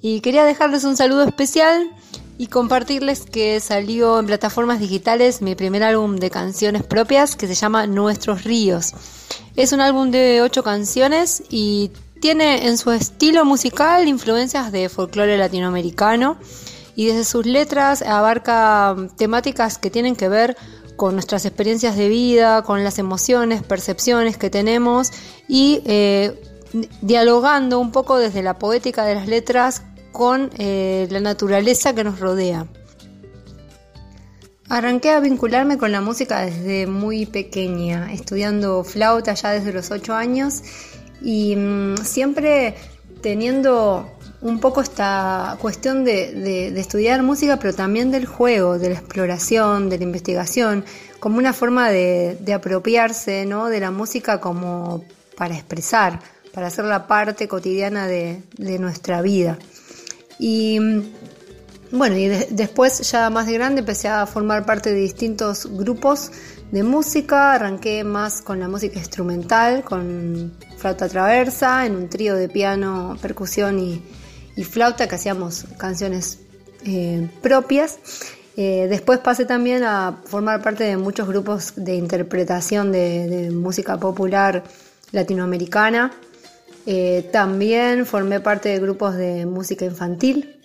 y quería dejarles un saludo especial y compartirles que salió en plataformas digitales mi primer álbum de canciones propias que se llama Nuestros Ríos. Es un álbum de ocho canciones y tiene en su estilo musical influencias de folclore latinoamericano y desde sus letras abarca temáticas que tienen que ver con nuestras experiencias de vida, con las emociones, percepciones que tenemos y eh, dialogando un poco desde la poética de las letras con eh, la naturaleza que nos rodea. Arranqué a vincularme con la música desde muy pequeña, estudiando flauta ya desde los 8 años y mm, siempre teniendo un poco esta cuestión de, estudiar música, pero también del juego, de la exploración, de la investigación, como una forma de, apropiarse ¿no? de la música como para expresar, para hacer la parte cotidiana de, nuestra vida. Y bueno, y de- después ya más de grande empecé a formar parte de distintos grupos de música, arranqué más con la música instrumental, con flauta traversa, en un trío de piano, percusión y, y flauta que hacíamos canciones eh, propias. Eh, después pasé también a formar parte de muchos grupos de interpretación de, música popular latinoamericana. Eh, también formé parte de grupos de música infantil.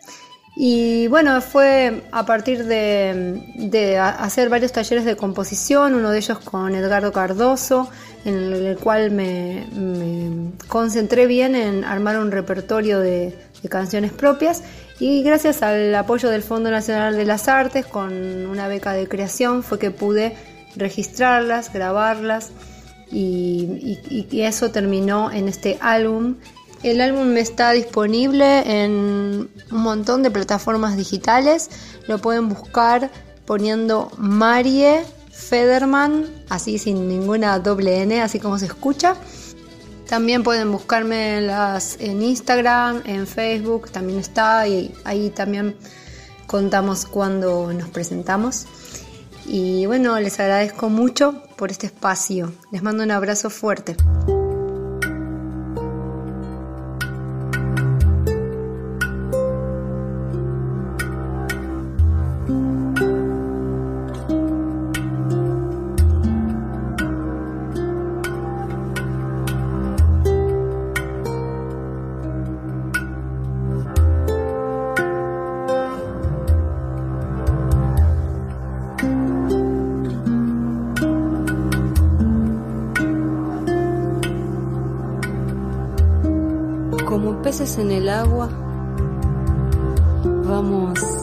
Y bueno, fue a partir de, hacer varios talleres de composición, uno de ellos con Edgardo Cardoso, en el cual me concentré bien en armar un repertorio de, canciones propias y gracias al apoyo del Fondo Nacional de las Artes con una beca de creación fue que pude registrarlas, grabarlas y, y- y eso terminó en este álbum. El álbum está disponible en un montón de plataformas digitales, lo pueden buscar poniendo Marie Federman, así sin ninguna doble N, así como se escucha. También pueden buscarme en, las, en Instagram, en Facebook, también está, y ahí también contamos cuando nos presentamos. Y bueno, les agradezco mucho por este espacio. Les mando un abrazo fuerte. En el agua, vamos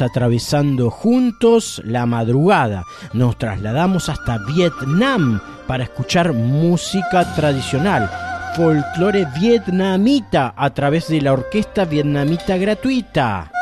Atravesando juntos la madrugada. Nos trasladamos hasta Vietnam para escuchar música tradicional, folclore vietnamita a través de la orquesta vietnamita gratuita.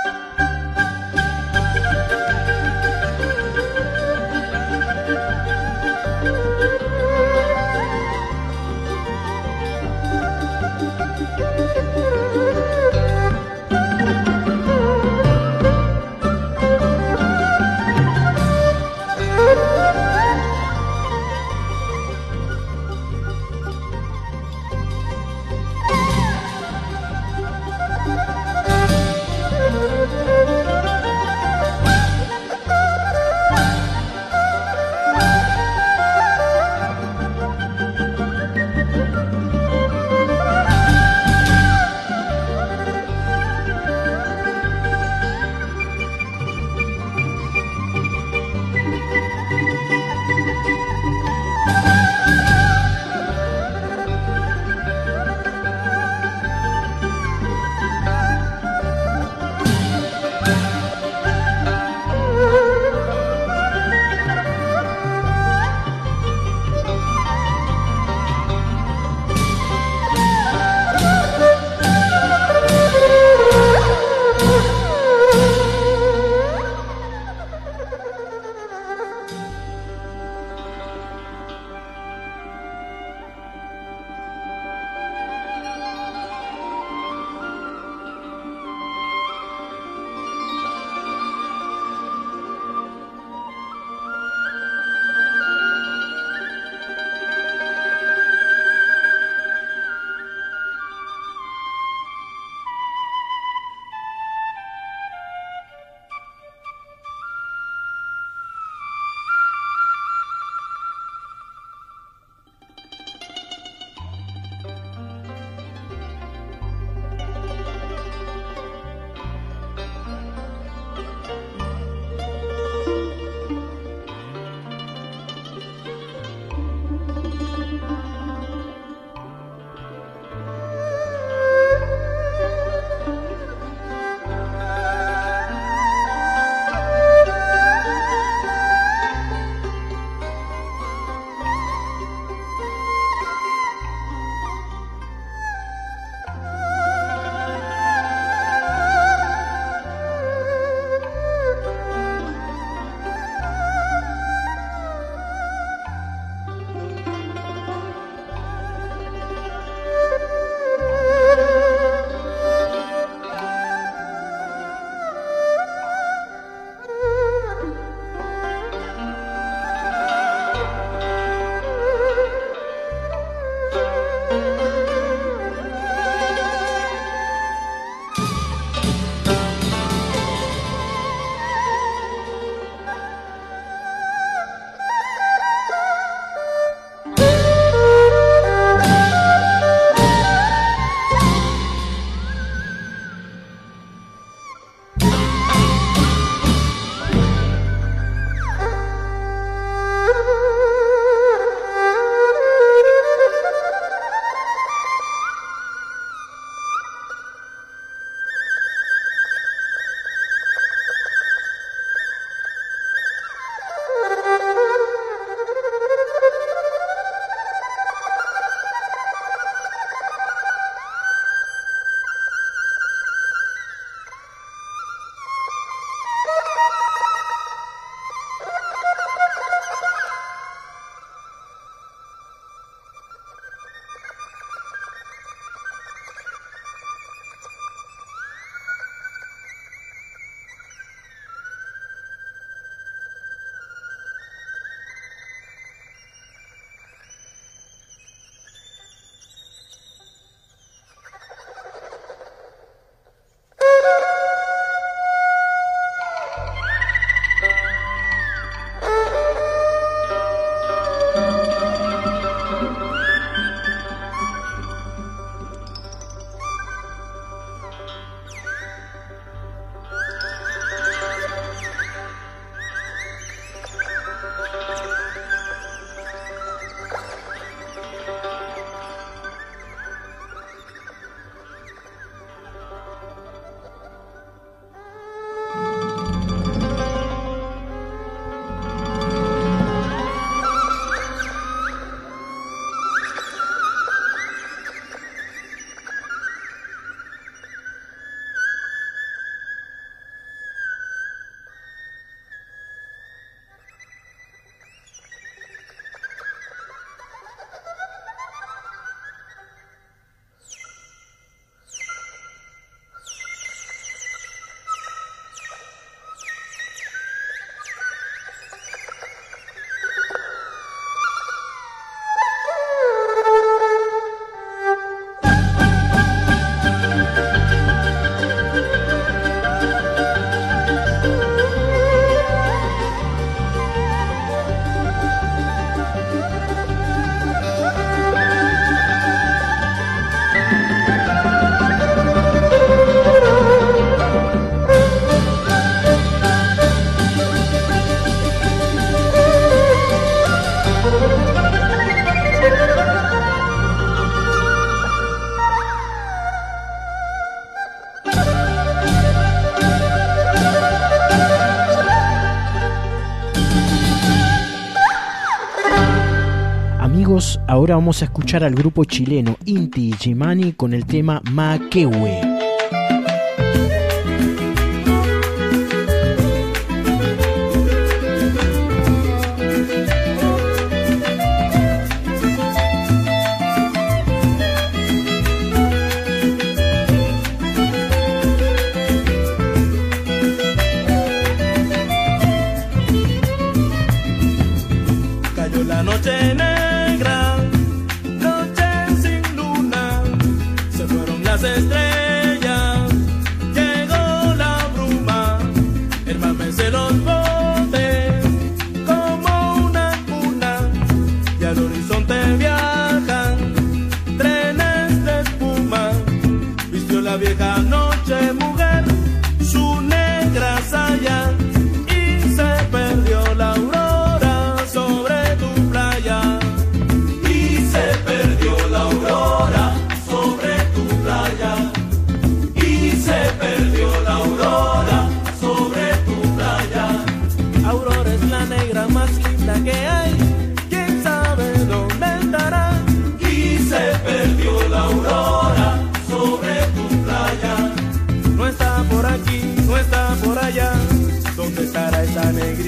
Ahora vamos a escuchar al grupo chileno Inti Jimani con el tema Maquehue.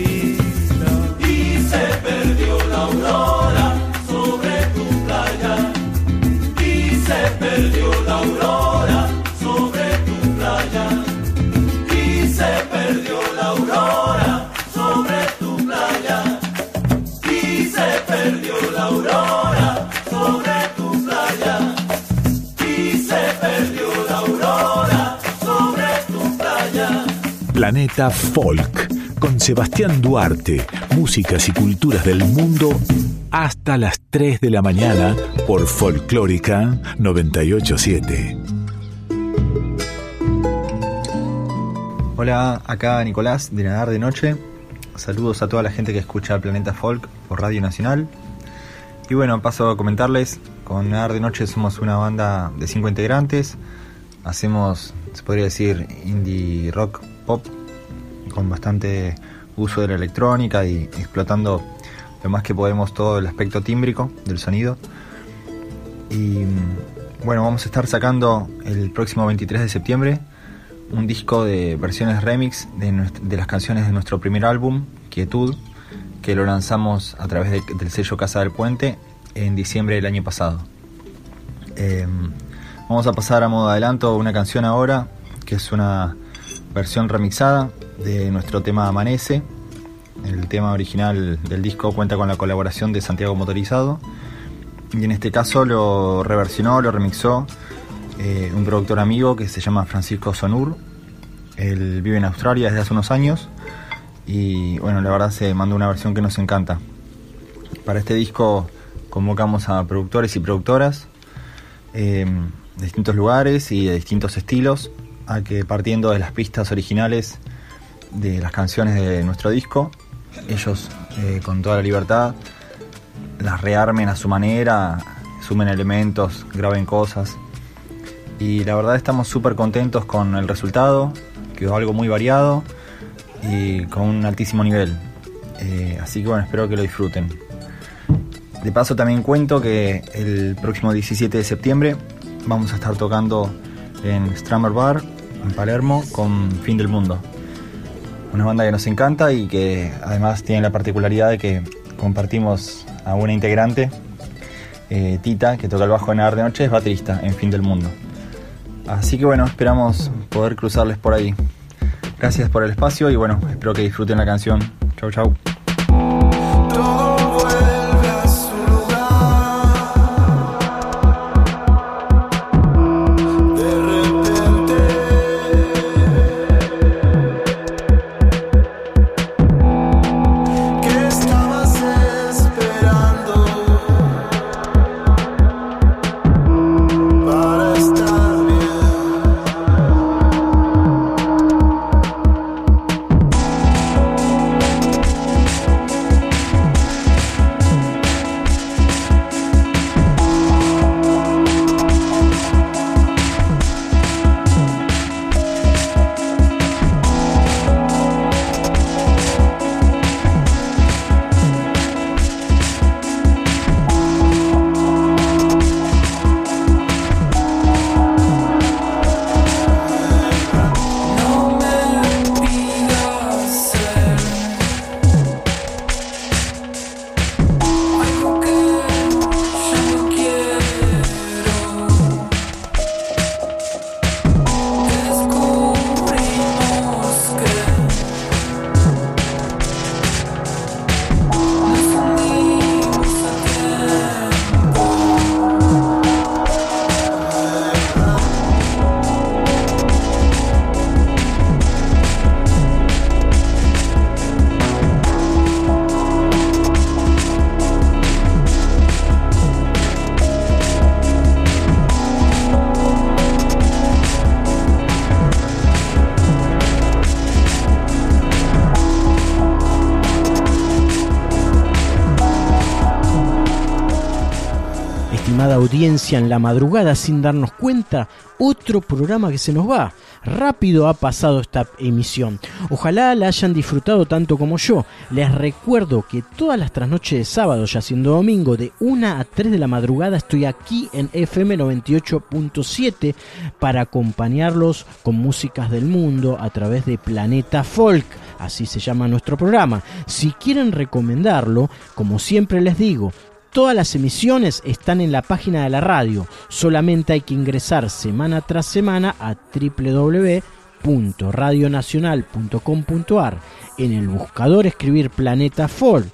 Y se perdió la aurora sobre tu playa. Y se perdió la aurora sobre tu playa. Y se perdió la aurora sobre tu playa. Y se perdió la aurora sobre tu playa. Y se perdió la aurora sobre tu playa. Planeta Folk Sebastián Duarte, músicas y culturas del mundo hasta las 3 de la mañana por Folclórica 987. Hola, acá Nicolás de Nadar de Noche. Saludos a toda la gente que escucha Planeta Folk por Radio Nacional. Y bueno, paso a comentarles, con Nadar de Noche somos una banda de cinco integrantes. Hacemos, se podría decir, indie rock pop, con bastante uso de la electrónica y explotando lo más que podemos todo el aspecto tímbrico del sonido. Y bueno, vamos a estar sacando el próximo 23 de septiembre un disco de versiones remix de, las canciones de nuestro primer álbum, Quietud, que lo lanzamos a través de- del sello Casa del Puente en diciembre del año pasado. Eh, vamos a pasar a modo adelanto una canción ahora, que es una versión remixada de nuestro tema Amanece. El tema original del disco cuenta con la colaboración de Santiago Motorizado. Y en este caso lo reversionó, lo remixó eh, un productor amigo que se llama Francisco Sonur. Él vive en Australia desde hace unos años y bueno, la verdad se mandó una versión que nos encanta. Para este disco convocamos a productores y productoras eh, de distintos lugares y de distintos estilos a que partiendo de las pistas originales de las canciones de nuestro disco, ellos eh, con toda la libertad las rearmen a su manera, sumen elementos, graben cosas. Y la verdad estamos súper contentos con el resultado, quedó algo muy variado y con un altísimo nivel. Eh, así que bueno, espero que lo disfruten. De paso también cuento que el próximo 17 de septiembre vamos a estar tocando en Strammer Bar, en Palermo, con Fin del Mundo. Una banda que nos encanta y que además tiene la particularidad de que compartimos a una integrante, eh, Tita, que toca el bajo en Nadar de Noche, es baterista en Fin del Mundo. Así que bueno, esperamos poder cruzarles por ahí. Gracias por el espacio y bueno, espero que disfruten la canción. Chau, chau. En la madrugada sin darnos cuenta, otro programa que se nos va. Rápido ha pasado esta emisión. Ojalá la hayan disfrutado tanto como yo. Les recuerdo que todas las trasnoches de sábado, ya siendo domingo, de 1 a 3 de la madrugada, estoy aquí en FM 98.7 para acompañarlos con músicas del mundo a través de Planeta Folk. Así se llama nuestro programa. Si quieren recomendarlo, como siempre les digo, Todas las emisiones están en la página de la radio. Solamente hay que ingresar semana tras semana a www.radionacional.com.ar. En el buscador escribir Planeta Folk,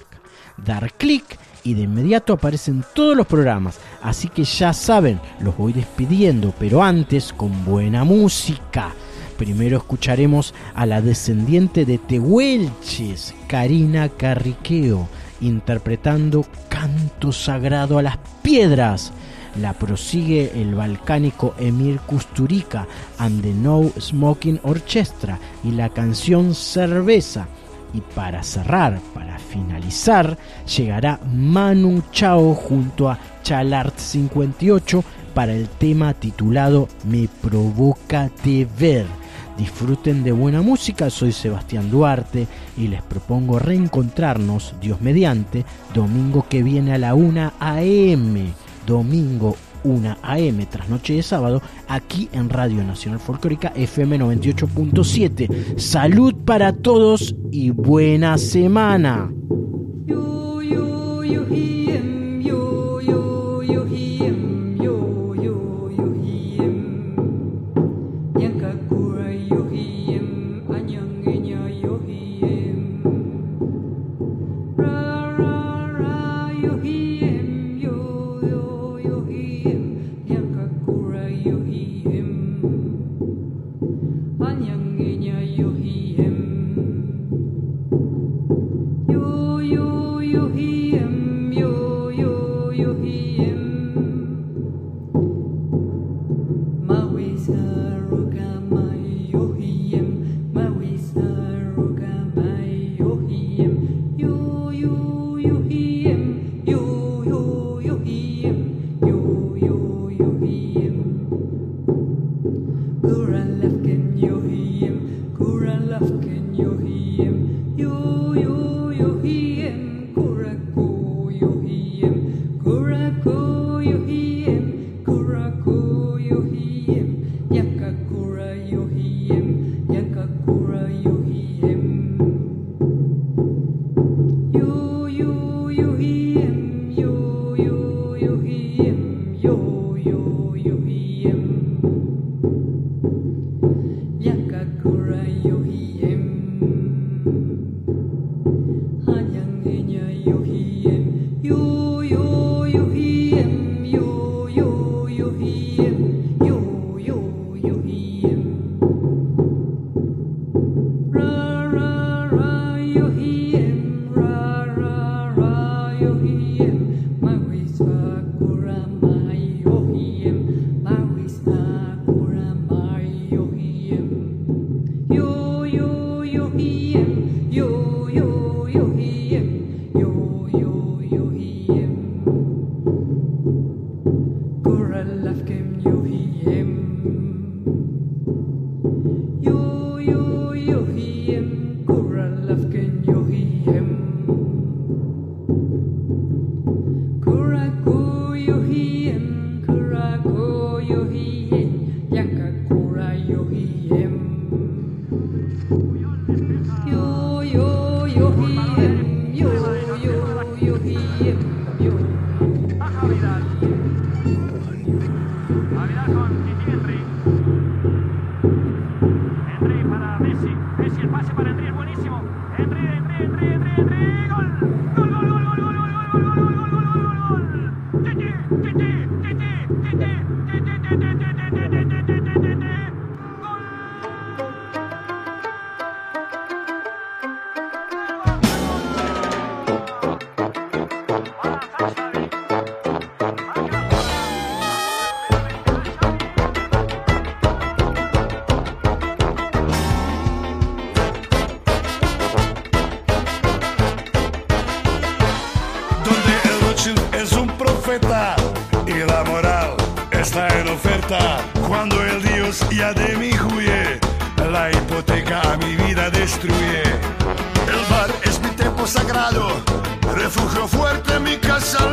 dar clic y de inmediato aparecen todos los programas. Así que ya saben, los voy despidiendo, pero antes con buena música. Primero escucharemos a la descendiente de Tehuelches, Karina Carriqueo interpretando Canto Sagrado a las Piedras. La prosigue el balcánico Emir Kusturica and the No Smoking Orchestra y la canción Cerveza. Y para cerrar, para finalizar, llegará Manu Chao junto a Chalart 58 para el tema titulado Me provoca de ver. Disfruten de buena música, soy Sebastián Duarte y les propongo reencontrarnos, Dios mediante, domingo que viene a la 1 a.m. Domingo 1 a.m. tras noche de sábado, aquí en Radio Nacional Folclórica FM 98.7. Salud para todos y buena semana. años ya de mi juye, la hipoteca a mi vida destruye. El bar es mi templo sagrado, refugio fuerte en mi casa